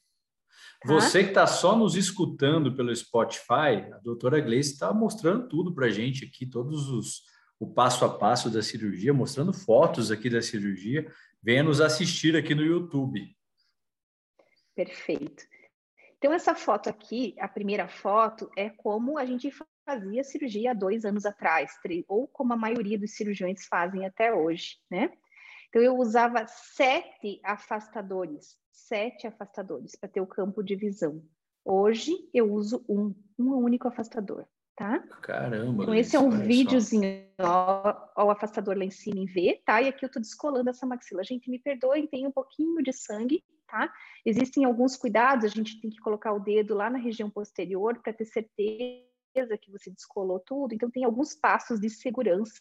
você que está só nos escutando pelo Spotify, a doutora Gleice está mostrando tudo para a gente aqui, todos os o passo a passo da cirurgia, mostrando fotos aqui da cirurgia. Venha nos assistir aqui no YouTube. Perfeito. Então, essa foto aqui, a primeira foto, é como a gente fazia cirurgia há dois anos atrás, ou como a maioria dos cirurgiões fazem até hoje, né? Então, eu usava sete afastadores, sete afastadores para ter o campo de visão. Hoje, eu uso um, um único afastador, tá? Caramba! Então, esse é um videozinho, ó, ó, o afastador lá em cima em V, tá? E aqui eu tô descolando essa maxila. Gente, me perdoem, tem um pouquinho de sangue, tá? Existem alguns cuidados, a gente tem que colocar o dedo lá na região posterior para ter certeza que você descolou tudo. Então, tem alguns passos de segurança,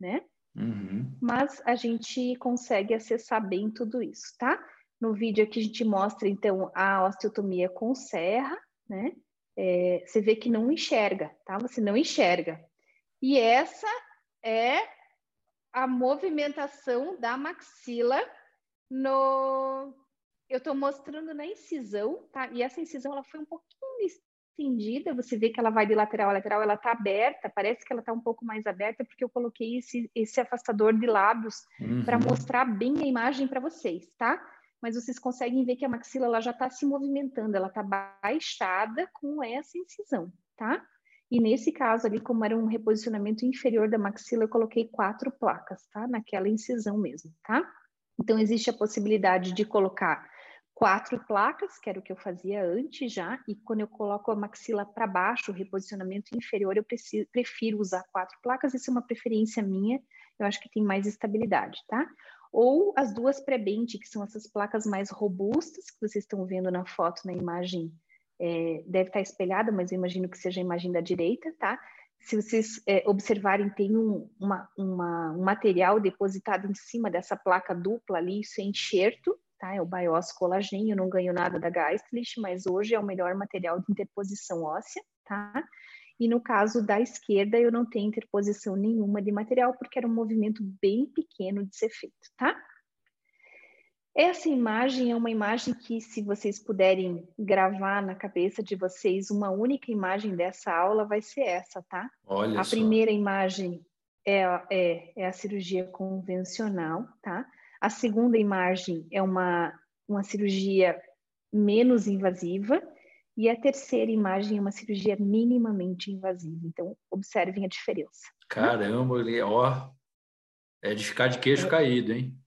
né? Uhum. Mas a gente consegue acessar bem tudo isso, tá? No vídeo aqui a gente mostra, então, a osteotomia com serra, né? É, você vê que não enxerga, tá? Você não enxerga. E essa é a movimentação da maxila no... Eu estou mostrando na incisão, tá? E essa incisão, ela foi um pouquinho estendida, você vê que ela vai de lateral a lateral, ela está aberta, parece que ela está um pouco mais aberta, porque eu coloquei esse, esse afastador de lábios uhum. para mostrar bem a imagem para vocês, tá? Mas vocês conseguem ver que a maxila ela já está se movimentando, ela está baixada com essa incisão, tá? E nesse caso ali, como era um reposicionamento inferior da maxila, eu coloquei quatro placas, tá? Naquela incisão mesmo, tá? Então, existe a possibilidade de colocar quatro placas, que era o que eu fazia antes já, e quando eu coloco a maxila para baixo, o reposicionamento inferior, eu preciso, prefiro usar quatro placas, isso é uma preferência minha, eu acho que tem mais estabilidade, tá? Ou as duas pré-bend, que são essas placas mais robustas, que vocês estão vendo na foto, na imagem, é, deve estar espelhada, mas eu imagino que seja a imagem da direita, tá? Se vocês é, observarem, tem um, uma, uma, um material depositado em cima dessa placa dupla ali, isso é enxerto, tá? É o Bios Collagen, eu não ganho nada da Geistlich, mas hoje é o melhor material de interposição óssea, tá? E no caso da esquerda, eu não tenho interposição nenhuma de material, porque era um movimento bem pequeno de ser feito, tá? Essa imagem é uma imagem que, se vocês puderem gravar na cabeça de vocês, uma única imagem dessa aula vai ser essa, tá? Olha a só. primeira imagem é, é, é a cirurgia convencional, tá? A segunda imagem é uma, uma cirurgia menos invasiva. E a terceira imagem é uma cirurgia minimamente invasiva. Então, observem a diferença. Caramba, ó, é de ficar de queixo é, caído, hein?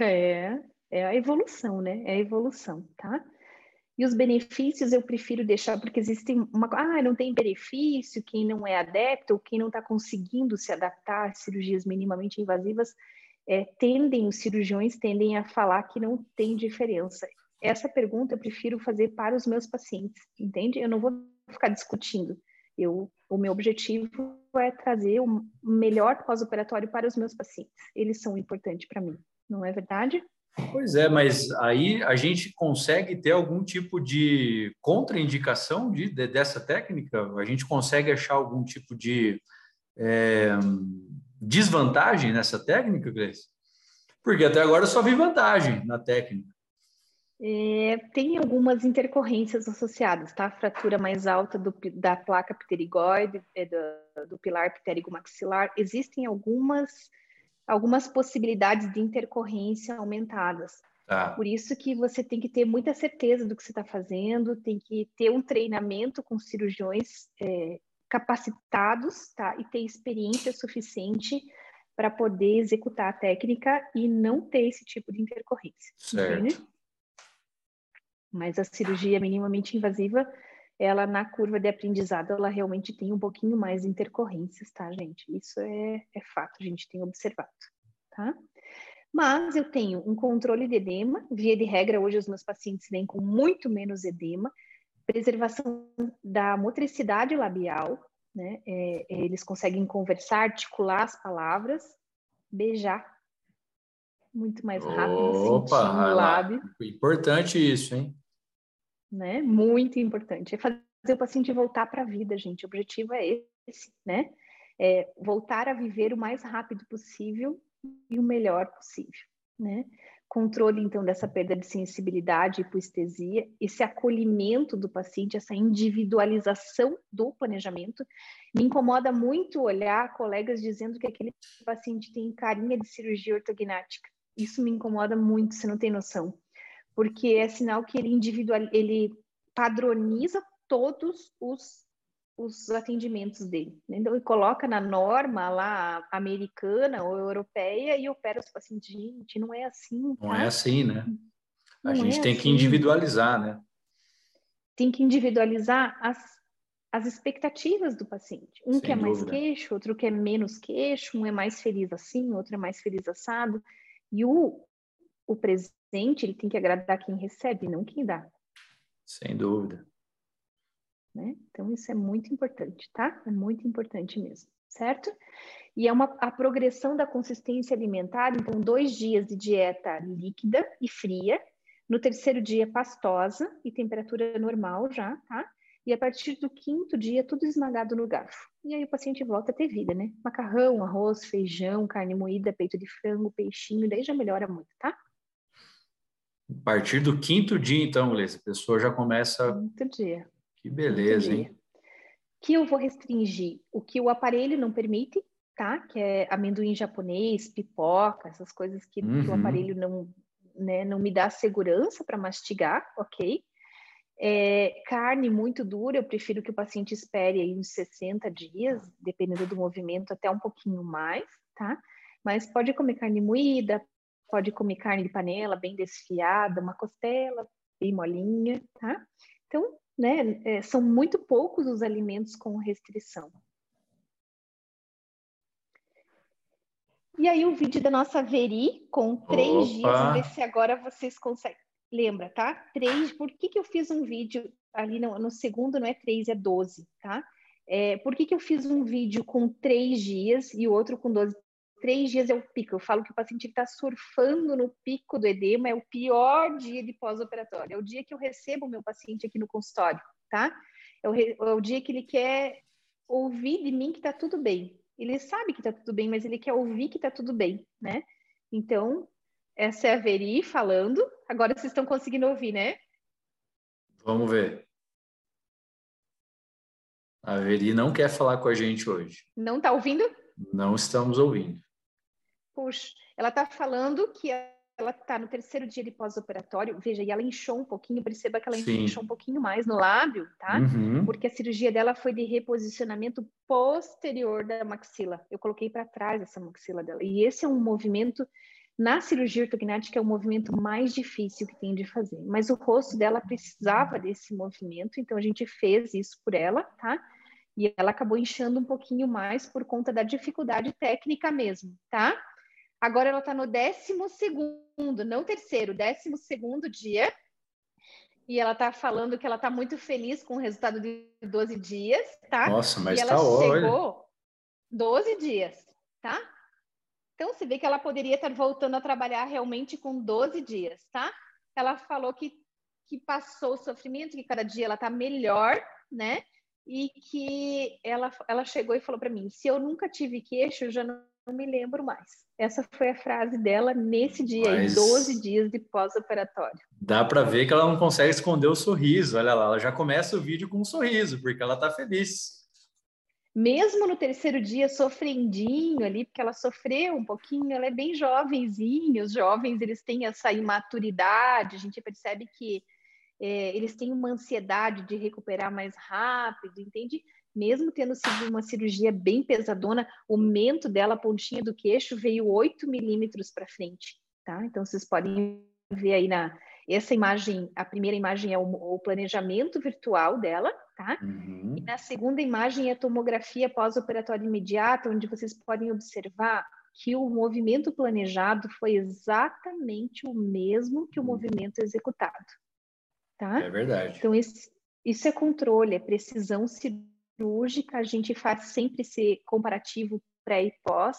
É, é a evolução, né? É a evolução, tá? E os benefícios eu prefiro deixar, porque existem uma. Ah, não tem benefício, quem não é adepto, ou quem não está conseguindo se adaptar a cirurgias minimamente invasivas, é, tendem, os cirurgiões tendem a falar que não tem diferença. Essa pergunta eu prefiro fazer para os meus pacientes, entende? Eu não vou ficar discutindo. Eu, o meu objetivo é trazer o melhor pós-operatório para os meus pacientes. Eles são importantes para mim, não é verdade? Pois é, mas aí a gente consegue ter algum tipo de contraindicação de, de dessa técnica? A gente consegue achar algum tipo de é, desvantagem nessa técnica, Gleice? Porque até agora eu só vi vantagem na técnica. É, tem algumas intercorrências associadas, tá? Fratura mais alta do, da placa pterigoide, é, do, do pilar pterigomaxilar. Existem algumas, algumas possibilidades de intercorrência aumentadas. Tá. Por isso que você tem que ter muita certeza do que você está fazendo, tem que ter um treinamento com cirurgiões é, capacitados, tá? E ter experiência suficiente para poder executar a técnica e não ter esse tipo de intercorrência. Certo. Entende? Mas a cirurgia minimamente invasiva, ela na curva de aprendizado, ela realmente tem um pouquinho mais de intercorrências, tá, gente? Isso é, é fato, a gente tem observado, tá? Mas eu tenho um controle de edema, via de regra, hoje os meus pacientes vêm com muito menos edema, preservação da motricidade labial, né? É, eles conseguem conversar, articular as palavras, beijar muito mais rápido, Opa, sentindo o lábio. Importante isso, hein? Né? Muito importante. É fazer o paciente voltar para a vida, gente. O objetivo é esse, né? É voltar a viver o mais rápido possível e o melhor possível, né? controle, então, dessa perda de sensibilidade e hipoestesia, esse acolhimento do paciente, essa individualização do planejamento. Me incomoda muito olhar colegas dizendo que aquele paciente tem carinha de cirurgia ortognática. Isso me incomoda muito, você não tem noção. Porque é sinal que ele individual, ele padroniza todos os os atendimentos dele. Né? Então, ele coloca na norma lá americana ou europeia e opera os pacientes. Gente, não é assim. Tá? Não é assim, né? A não gente é tem assim. que individualizar, né? Tem que individualizar as, as expectativas do paciente. Um Sem quer mais queixo, outro quer menos queixo, um é mais feliz assim, outro é mais feliz assado. E o, o presente, ele tem que agradar quem recebe, não quem dá. Sem dúvida. Né? Então, isso é muito importante, tá? É muito importante mesmo, certo? E é uma, a progressão da consistência alimentar, então, dois dias de dieta líquida e fria, no terceiro dia, pastosa e temperatura normal já, tá? E a partir do quinto dia, tudo esmagado no garfo. E aí o paciente volta a ter vida, né? Macarrão, arroz, feijão, carne moída, peito de frango, peixinho, daí já melhora muito, tá? A partir do quinto dia, então, Lê, a pessoa já começa. Quinto dia. Que beleza, hein? Que eu vou restringir o que o aparelho não permite, tá? Que é amendoim japonês, pipoca, essas coisas que, uhum. que o uhum. aparelho não, né, não me dá segurança para mastigar, ok? É, carne muito dura, eu prefiro que o paciente espere aí uns 60 dias, dependendo do movimento, até um pouquinho mais, tá? Mas pode comer carne moída, pode comer carne de panela bem desfiada, uma costela bem molinha, tá? Então, né, é, são muito poucos os alimentos com restrição. E aí o vídeo da nossa Veri com três Opa. dias, ver se agora vocês conseguem. Lembra, tá? Três, por que, que eu fiz um vídeo ali no, no segundo, não é três, é doze, tá? É, por que, que eu fiz um vídeo com três dias e o outro com doze? Três dias é o pico. Eu falo que o paciente está surfando no pico do edema, é o pior dia de pós-operatório. É o dia que eu recebo o meu paciente aqui no consultório, tá? É o, é o dia que ele quer ouvir de mim que está tudo bem. Ele sabe que está tudo bem, mas ele quer ouvir que está tudo bem, né? Então, essa é a Veri falando. Agora vocês estão conseguindo ouvir, né? Vamos ver. A Veri não quer falar com a gente hoje. Não está ouvindo? Não estamos ouvindo. Puxa, ela está falando que ela está no terceiro dia de pós-operatório. Veja, e ela inchou um pouquinho, perceba que ela Sim. inchou um pouquinho mais no lábio, tá? Uhum. Porque a cirurgia dela foi de reposicionamento posterior da maxila. Eu coloquei para trás essa maxila dela. E esse é um movimento na cirurgia ortognática é o movimento mais difícil que tem de fazer, mas o rosto dela precisava desse movimento, então a gente fez isso por ela, tá? E ela acabou inchando um pouquinho mais por conta da dificuldade técnica mesmo, tá? Agora ela está no décimo segundo, não terceiro, décimo segundo dia. E ela está falando que ela está muito feliz com o resultado de 12 dias, tá? Nossa, mas e ela tá chegou olha. 12 dias, tá? Então, se vê que ela poderia estar voltando a trabalhar realmente com 12 dias, tá? Ela falou que, que passou o sofrimento, que cada dia ela está melhor, né? E que ela, ela chegou e falou para mim: se eu nunca tive queixo, eu já não, não, me lembro mais. Essa foi a frase dela nesse dia, Mas... 12 dias de pós-operatório. Dá para ver que ela não consegue esconder o sorriso. Olha lá, ela já começa o vídeo com um sorriso, porque ela está feliz mesmo no terceiro dia sofrendinho ali, porque ela sofreu um pouquinho, ela é bem jovenzinha, os jovens eles têm essa imaturidade, a gente percebe que é, eles têm uma ansiedade de recuperar mais rápido, entende? Mesmo tendo sido uma cirurgia bem pesadona, o mento dela, a pontinha do queixo, veio 8 milímetros para frente, tá? Então vocês podem ver aí na, essa imagem, a primeira imagem é o, o planejamento virtual dela, tá? Uhum. E na segunda imagem é a tomografia pós-operatória imediata, onde vocês podem observar que o movimento planejado foi exatamente o mesmo que o uhum. movimento executado, tá? É verdade. Então, esse, isso é controle, é precisão cirúrgica, a gente faz sempre esse comparativo pré e pós,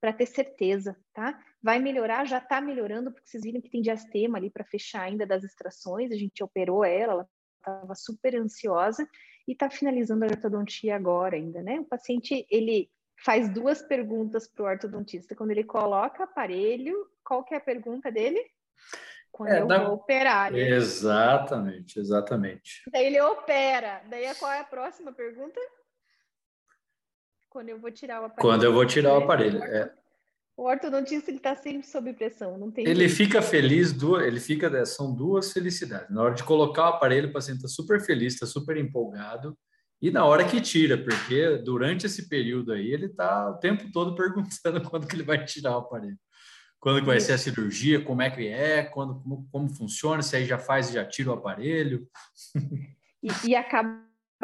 para ter certeza, tá? Vai melhorar, já está melhorando, porque vocês viram que tem diastema ali para fechar ainda das extrações, a gente operou ela, ela estava super ansiosa e está finalizando a ortodontia agora ainda, né? O paciente, ele faz duas perguntas para o ortodontista. Quando ele coloca aparelho, qual que é a pergunta dele? Quando é, eu da... vou operar. Né? Exatamente, exatamente. Daí ele opera. Daí qual é a próxima pergunta? Quando eu vou tirar o aparelho. Quando eu vou tirar o aparelho. É. O ortodontista ele está sempre sob pressão, não tem. Ele jeito. fica feliz, ele fica, é, são duas felicidades. Na hora de colocar o aparelho, o paciente está super feliz, está super empolgado, E na hora que tira, porque durante esse período aí ele está o tempo todo [laughs] perguntando quando que ele vai tirar o aparelho. Quando que vai ser a cirurgia, como é que é, quando, como, como funciona, se aí já faz e já tira o aparelho. E, e acaba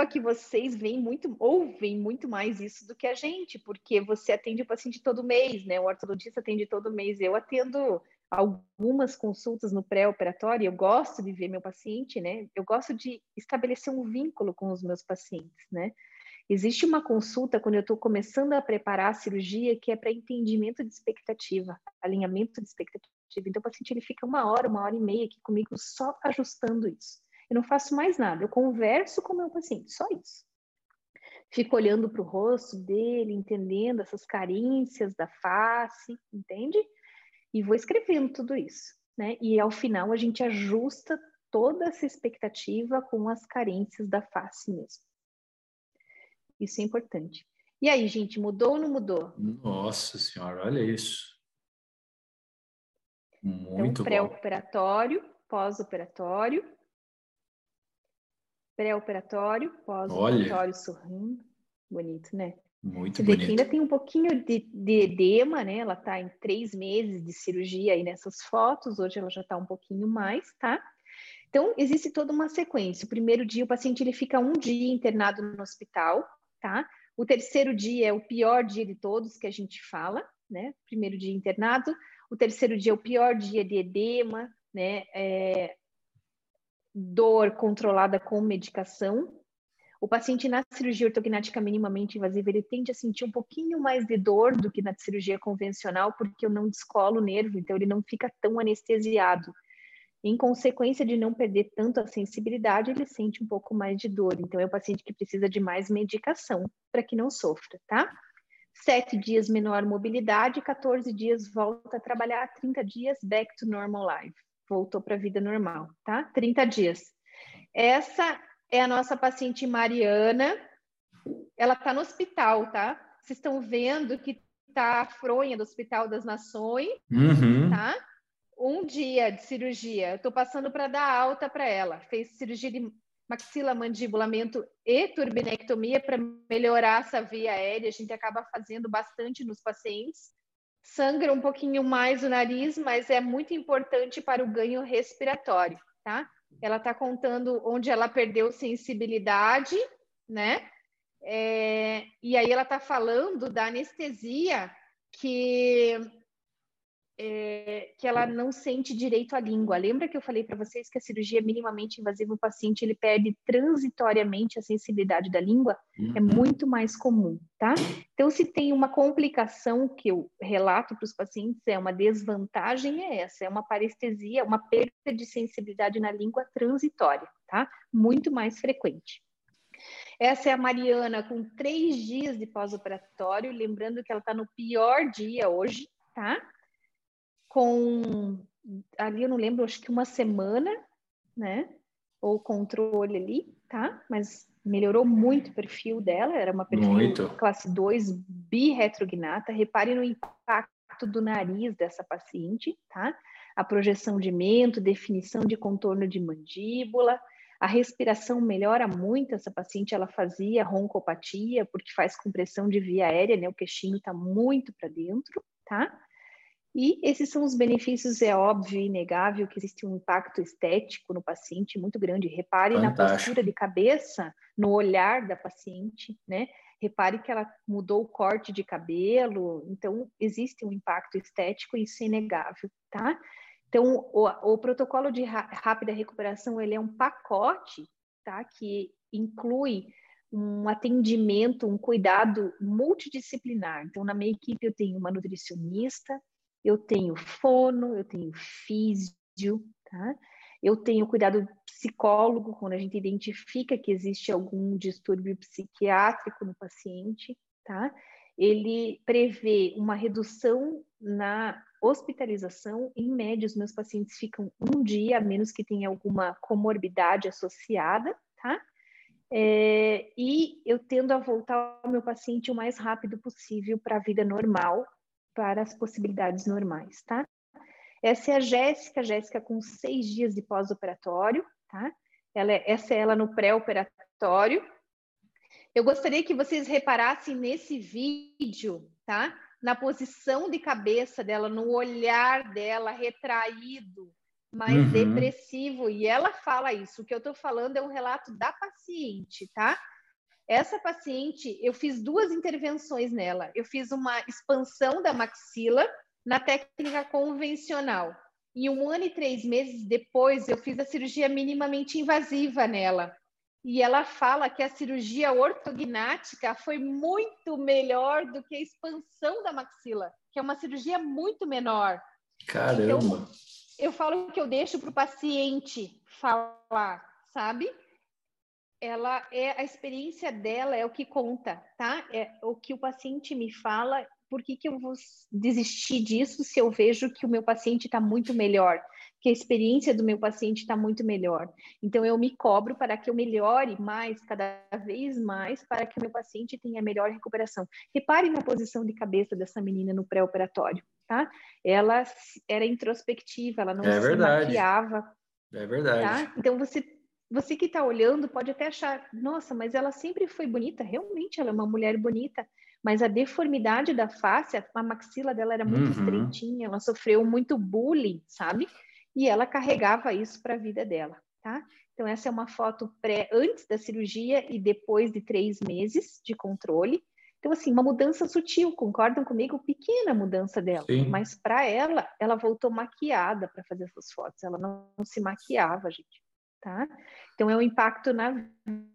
que vocês veem muito, ouvem muito mais isso do que a gente, porque você atende o paciente todo mês, né? O ortodontista atende todo mês. Eu atendo algumas consultas no pré-operatório, eu gosto de ver meu paciente, né? Eu gosto de estabelecer um vínculo com os meus pacientes, né? Existe uma consulta quando eu estou começando a preparar a cirurgia que é para entendimento de expectativa, alinhamento de expectativa. Então, o paciente ele fica uma hora, uma hora e meia aqui comigo só ajustando isso. Eu não faço mais nada, eu converso com o meu paciente, só isso. Fico olhando para o rosto dele, entendendo essas carências da face, entende? E vou escrevendo tudo isso, né? E ao final a gente ajusta toda essa expectativa com as carências da face mesmo. Isso é importante. E aí, gente, mudou ou não mudou? Nossa senhora, olha isso. Muito então, pré-operatório, pós-operatório. Pré-operatório, pós-operatório sorrindo. Bonito, né? Muito Você bonito. ainda tem um pouquinho de, de edema, né? Ela está em três meses de cirurgia aí nessas fotos. Hoje ela já está um pouquinho mais, tá? Então, existe toda uma sequência. O primeiro dia, o paciente ele fica um dia internado no hospital, tá? O terceiro dia é o pior dia de todos que a gente fala, né? Primeiro dia internado. O terceiro dia é o pior dia de edema, né? É... Dor controlada com medicação. O paciente na cirurgia ortognática minimamente invasiva, ele tende a sentir um pouquinho mais de dor do que na cirurgia convencional, porque eu não descolo o nervo, então ele não fica tão anestesiado. Em consequência de não perder tanto a sensibilidade, ele sente um pouco mais de dor. Então, é o paciente que precisa de mais medicação para que não sofra, tá? Sete dias menor mobilidade, 14 dias volta a trabalhar, 30 dias back to normal life. Voltou para a vida normal, tá? 30 dias. Essa é a nossa paciente Mariana. Ela está no hospital, tá? Vocês estão vendo que tá a fronha do Hospital das Nações, uhum. tá? Um dia de cirurgia, eu estou passando para dar alta para ela. Fez cirurgia de maxila, mandibulamento e turbinectomia para melhorar essa via aérea. A gente acaba fazendo bastante nos pacientes. Sangra um pouquinho mais o nariz, mas é muito importante para o ganho respiratório, tá? Ela está contando onde ela perdeu sensibilidade, né? É, e aí ela está falando da anestesia que é, que ela não sente direito à língua. Lembra que eu falei para vocês que a cirurgia minimamente invasiva, o paciente ele perde transitoriamente a sensibilidade da língua? É uhum. É muito mais comum, tá? Então, se tem uma complicação que eu relato para os pacientes, é uma desvantagem, é essa, é uma parestesia, uma perda de sensibilidade na língua transitória, tá? Muito mais frequente. Essa é a Mariana com três dias de pós-operatório, lembrando que ela está no pior dia hoje, tá? Com ali eu não lembro, acho que uma semana, né? Ou controle ali, tá? Mas melhorou muito o perfil dela, era uma perfil muito. classe 2 birretrognata. Repare no impacto do nariz dessa paciente, tá? A projeção de mento, definição de contorno de mandíbula, a respiração melhora muito. Essa paciente ela fazia roncopatia porque faz compressão de via aérea, né? O queixinho está muito para dentro, tá? E esses são os benefícios, é óbvio e inegável que existe um impacto estético no paciente muito grande. Repare Fantástico. na postura de cabeça, no olhar da paciente, né? Repare que ela mudou o corte de cabelo, então existe um impacto estético, isso é inegável, tá? Então, o, o protocolo de rápida recuperação, ele é um pacote, tá? Que inclui um atendimento, um cuidado multidisciplinar. Então, na minha equipe eu tenho uma nutricionista, eu tenho fono, eu tenho físio, tá? Eu tenho cuidado psicólogo quando a gente identifica que existe algum distúrbio psiquiátrico no paciente, tá? Ele prevê uma redução na hospitalização. Em média, os meus pacientes ficam um dia, a menos que tenha alguma comorbidade associada, tá? É, e eu tendo a voltar o meu paciente o mais rápido possível para a vida normal, para as possibilidades normais, tá? Essa é a Jéssica, Jéssica com seis dias de pós-operatório, tá? Ela é, essa é ela no pré-operatório. Eu gostaria que vocês reparassem nesse vídeo, tá? Na posição de cabeça dela, no olhar dela retraído, mais uhum. depressivo. E ela fala isso. O que eu estou falando é um relato da paciente, tá? Essa paciente, eu fiz duas intervenções nela. Eu fiz uma expansão da maxila na técnica convencional. E um ano e três meses depois, eu fiz a cirurgia minimamente invasiva nela. E ela fala que a cirurgia ortognática foi muito melhor do que a expansão da maxila, que é uma cirurgia muito menor. Caramba! Então, eu falo que eu deixo para o paciente falar, sabe? Ela é a experiência dela é o que conta, tá? É o que o paciente me fala. Por que, que eu vou desistir disso se eu vejo que o meu paciente está muito melhor? que a experiência do meu paciente está muito melhor. Então, eu me cobro para que eu melhore mais, cada vez mais, para que o meu paciente tenha melhor recuperação. Repare na posição de cabeça dessa menina no pré-operatório, tá? Ela era introspectiva, ela não é se verdade. maquiava. É verdade. Tá? Então, você, você que está olhando pode até achar, nossa, mas ela sempre foi bonita. Realmente, ela é uma mulher bonita mas a deformidade da face, a maxila dela era muito uhum. estreitinha, ela sofreu muito bullying, sabe? e ela carregava isso para a vida dela, tá? Então, essa é uma foto pré, antes da cirurgia e depois de três meses de controle. Então, assim, uma mudança sutil, concordam comigo? Pequena mudança dela, Sim. mas para ela, ela voltou maquiada para fazer essas fotos, ela não, não, se maquiava, gente, tá? Então, é um impacto na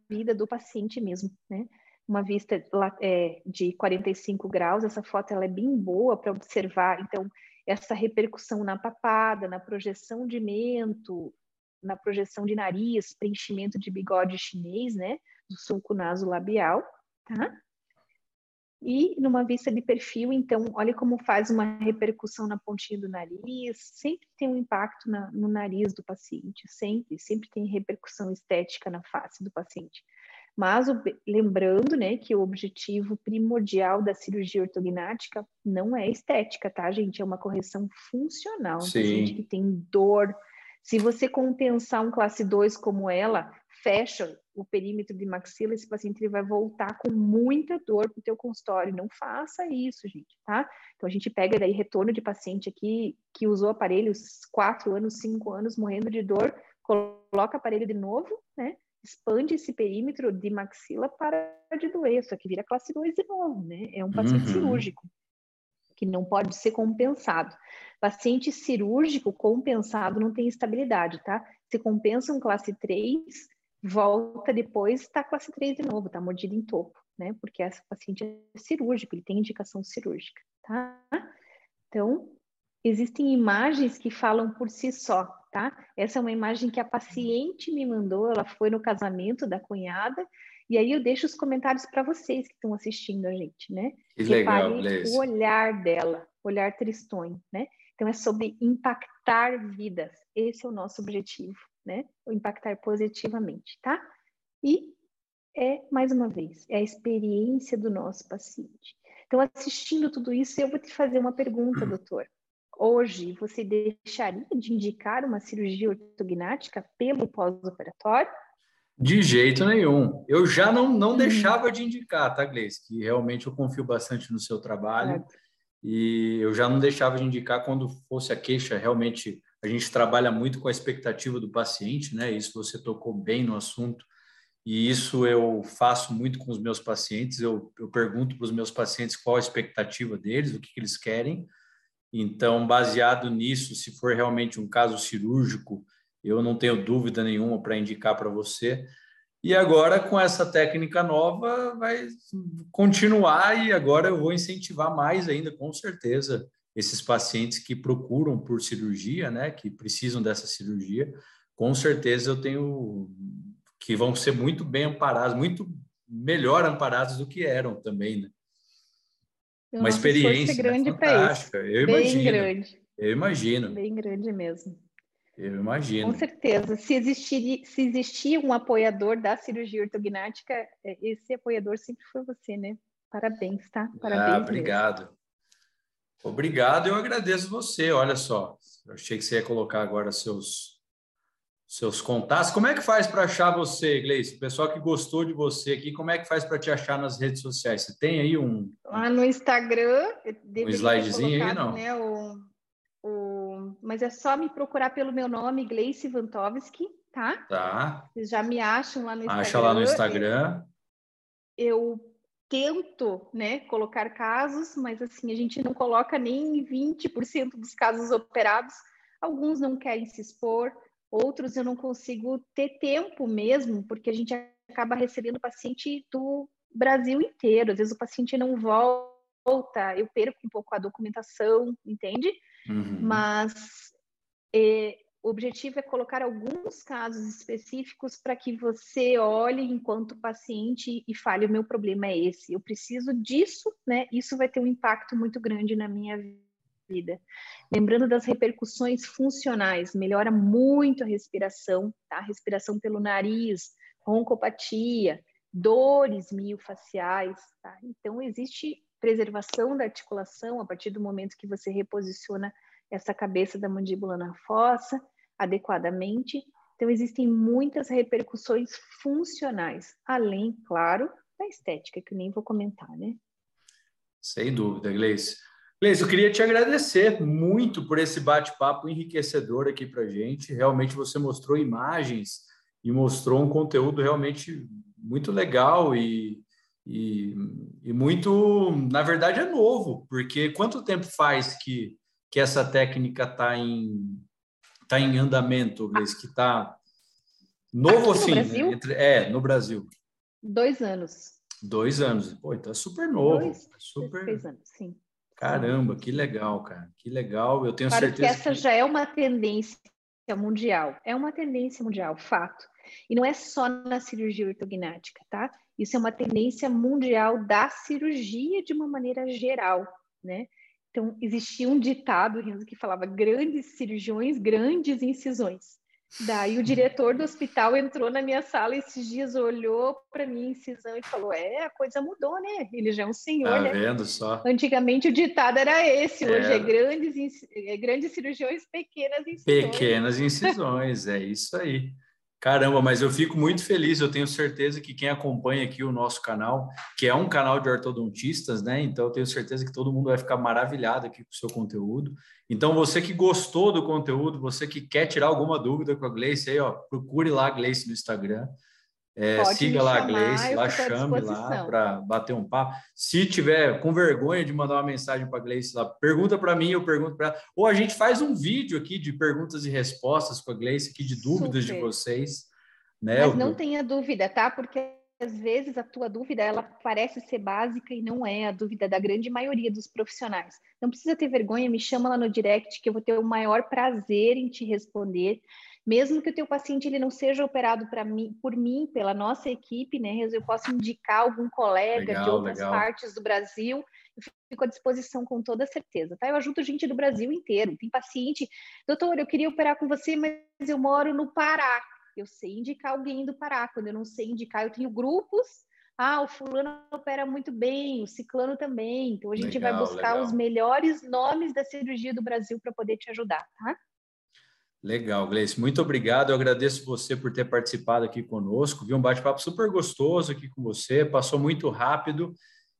vida do paciente mesmo, né? Uma vista é, de 45 graus, essa foto ela é bem boa para observar, então, essa repercussão na papada, na projeção de mento, na projeção de nariz, preenchimento de bigode chinês, né, do sulco nasolabial, tá? E numa vista de perfil, então, olha como faz uma repercussão na pontinha do nariz, sempre tem um impacto na, no nariz do paciente, sempre, sempre tem repercussão estética na face do paciente. Mas o, lembrando, né, que o objetivo primordial da cirurgia ortognática não é estética, tá, gente? É uma correção funcional. Sim. Paciente que tem dor. Se você compensar um classe 2 como ela, fecha o perímetro de maxila, esse paciente ele vai voltar com muita dor para o teu consultório. Não faça isso, gente, tá? Então a gente pega daí retorno de paciente aqui que usou aparelhos quatro anos, cinco anos, morrendo de dor, coloca aparelho de novo, né? expande esse perímetro de maxila para de doer, só que vira classe 2 de novo, né? É um paciente uhum. cirúrgico que não pode ser compensado. Paciente cirúrgico compensado não tem estabilidade, tá? Se compensa um classe 3, volta depois, está classe 3 de novo, tá mordido em topo, né? Porque esse paciente é cirúrgico, ele tem indicação cirúrgica, tá? Então, existem imagens que falam por si só, tá? Essa é uma imagem que a paciente me mandou, ela foi no casamento da cunhada, e aí eu deixo os comentários para vocês que estão assistindo a gente, né? Que legal, o olhar dela, olhar tristonho, né? Então é sobre impactar vidas. Esse é o nosso objetivo, né? O impactar positivamente, tá? E é mais uma vez, é a experiência do nosso paciente. Então, assistindo tudo isso, eu vou te fazer uma pergunta, doutor hoje, você deixaria de indicar uma cirurgia ortognática pelo pós-operatório? De jeito nenhum. Eu já não, não uhum. deixava de indicar, tá, Gleice? Que realmente eu confio bastante no seu trabalho. E eu já não deixava de indicar quando fosse a queixa. Realmente, a gente trabalha muito com a expectativa do paciente, né? Isso você tocou bem no assunto. E isso eu faço muito com os meus pacientes. Eu, eu pergunto para os meus pacientes qual a expectativa deles, o que, que eles querem então, baseado nisso, se for realmente um caso cirúrgico, eu não tenho dúvida nenhuma para indicar para você. E agora, com essa técnica nova, vai continuar e agora eu vou incentivar mais ainda, com certeza, esses pacientes que procuram por cirurgia, né, que precisam dessa cirurgia, com certeza eu tenho que vão ser muito bem amparados, muito melhor amparados do que eram também, né? uma experiência grande né? fantástica. Eu Bem imagino. Grande. Eu imagino. Bem grande mesmo. Eu imagino. Com certeza. Se existir, se existir um apoiador da cirurgia ortognática, é, esse apoiador sempre foi você, né? Parabéns, tá? Parabéns. Ah, obrigado. Mesmo. Obrigado, eu agradeço você. Olha só, eu achei que você ia colocar agora seus seus contatos. Como é que faz para achar você, Gleice? O pessoal que gostou de você aqui, como é que faz para te achar nas redes sociais? Você tem aí um. Lá no Instagram. Um slidezinho aí, não? Né, o, o, mas é só me procurar pelo meu nome, Gleice Vantovski, tá? Tá. Vocês já me acham lá no Instagram. Acha lá no Instagram. Eu, eu tento, né, colocar casos, mas assim, a gente não coloca nem 20% dos casos operados. Alguns não querem se expor, outros eu não consigo ter tempo mesmo, porque a gente acaba recebendo paciente do Brasil inteiro. Às vezes o paciente não volta, eu perco um pouco a documentação, entende? Uhum. Mas é, o objetivo é colocar alguns casos específicos para que você olhe enquanto paciente e fale: o meu problema é esse, eu preciso disso, né? Isso vai ter um impacto muito grande na minha vida. Lembrando das repercussões funcionais, melhora muito a respiração, tá? Respiração pelo nariz, roncopatia, dores miofaciais, tá? Então, existe preservação da articulação a partir do momento que você reposiciona essa cabeça da mandíbula na fossa adequadamente. Então, existem muitas repercussões funcionais, além, claro, da estética, que nem vou comentar, né? Sem dúvida, Gleice. Gleice, eu queria te agradecer muito por esse bate-papo enriquecedor aqui para gente. Realmente você mostrou imagens e mostrou um conteúdo realmente muito legal e, e, e, muito, na verdade, é novo, porque quanto tempo faz que, que essa técnica está em, tá em andamento, Gleice, que está novo assim? No Brasil? Entre, é, no Brasil. Dois anos. Dois anos. Pô, então é super novo. Dois, super... Dois anos, sim. Caramba, que legal, cara. Que legal. Eu tenho claro certeza que essa que... já é uma tendência mundial. É uma tendência mundial, fato. E não é só na cirurgia ortognática, tá? Isso é uma tendência mundial da cirurgia de uma maneira geral, né? Então, existia um ditado, que falava grandes cirurgiões, grandes incisões. Daí o diretor do hospital entrou na minha sala esses dias, olhou para mim, incisão, e falou: É, a coisa mudou, né? Ele já é um senhor, tá né? vendo só? Antigamente o ditado era esse, hoje é, é grandes, é grandes cirurgiões, pequenas incisões. Pequenas incisões, é isso aí. Caramba, mas eu fico muito feliz. Eu tenho certeza que quem acompanha aqui o nosso canal, que é um canal de ortodontistas, né? Então eu tenho certeza que todo mundo vai ficar maravilhado aqui com o seu conteúdo. Então você que gostou do conteúdo, você que quer tirar alguma dúvida com a Gleice aí, ó, procure lá a Gleice no Instagram. É, siga lá a Gleice, lá chame lá para bater um papo. Se tiver com vergonha de mandar uma mensagem para a Gleice lá, pergunta para mim, eu pergunto para ela. Ou a gente faz um vídeo aqui de perguntas e respostas com a Gleice, aqui de dúvidas Super. de vocês. Né? Mas não tenha dúvida, tá? Porque às vezes a tua dúvida ela parece ser básica e não é a dúvida da grande maioria dos profissionais. Não precisa ter vergonha, me chama lá no direct que eu vou ter o maior prazer em te responder mesmo que o teu paciente ele não seja operado mim, por mim, pela nossa equipe, né, eu posso indicar algum colega legal, de outras legal. partes do Brasil, eu fico à disposição com toda certeza, tá? Eu ajudo gente do Brasil inteiro. Tem paciente, doutor, eu queria operar com você, mas eu moro no Pará. Eu sei indicar alguém do Pará. Quando eu não sei indicar, eu tenho grupos ah, o fulano opera muito bem, o ciclano também. Então a gente legal, vai buscar legal. os melhores nomes da cirurgia do Brasil para poder te ajudar, tá? Legal, Gleice. Muito obrigado. Eu agradeço você por ter participado aqui conosco. Vi um bate-papo super gostoso aqui com você, passou muito rápido.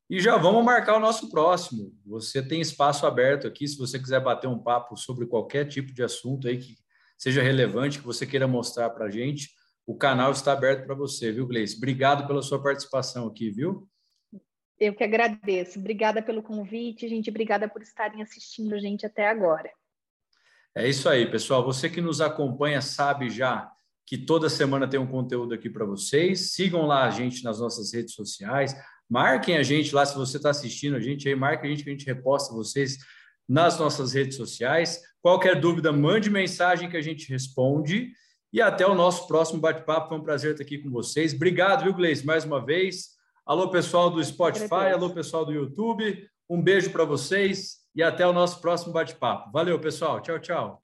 E já vamos marcar o nosso próximo. Você tem espaço aberto aqui, se você quiser bater um papo sobre qualquer tipo de assunto aí que seja relevante, que você queira mostrar para a gente, o canal está aberto para você, viu, Gleice? Obrigado pela sua participação aqui, viu? Eu que agradeço. Obrigada pelo convite, gente. Obrigada por estarem assistindo a gente até agora. É isso aí, pessoal. Você que nos acompanha sabe já que toda semana tem um conteúdo aqui para vocês. Sigam lá a gente nas nossas redes sociais. Marquem a gente lá se você está assistindo a gente aí, marque a gente que a gente reposta vocês nas nossas redes sociais. Qualquer dúvida, mande mensagem que a gente responde. E até o nosso próximo bate-papo. Foi um prazer estar aqui com vocês. Obrigado, viu, Gleice, mais uma vez. Alô, pessoal do Spotify, alô, pessoal do YouTube. Um beijo para vocês e até o nosso próximo bate-papo. Valeu, pessoal. Tchau, tchau.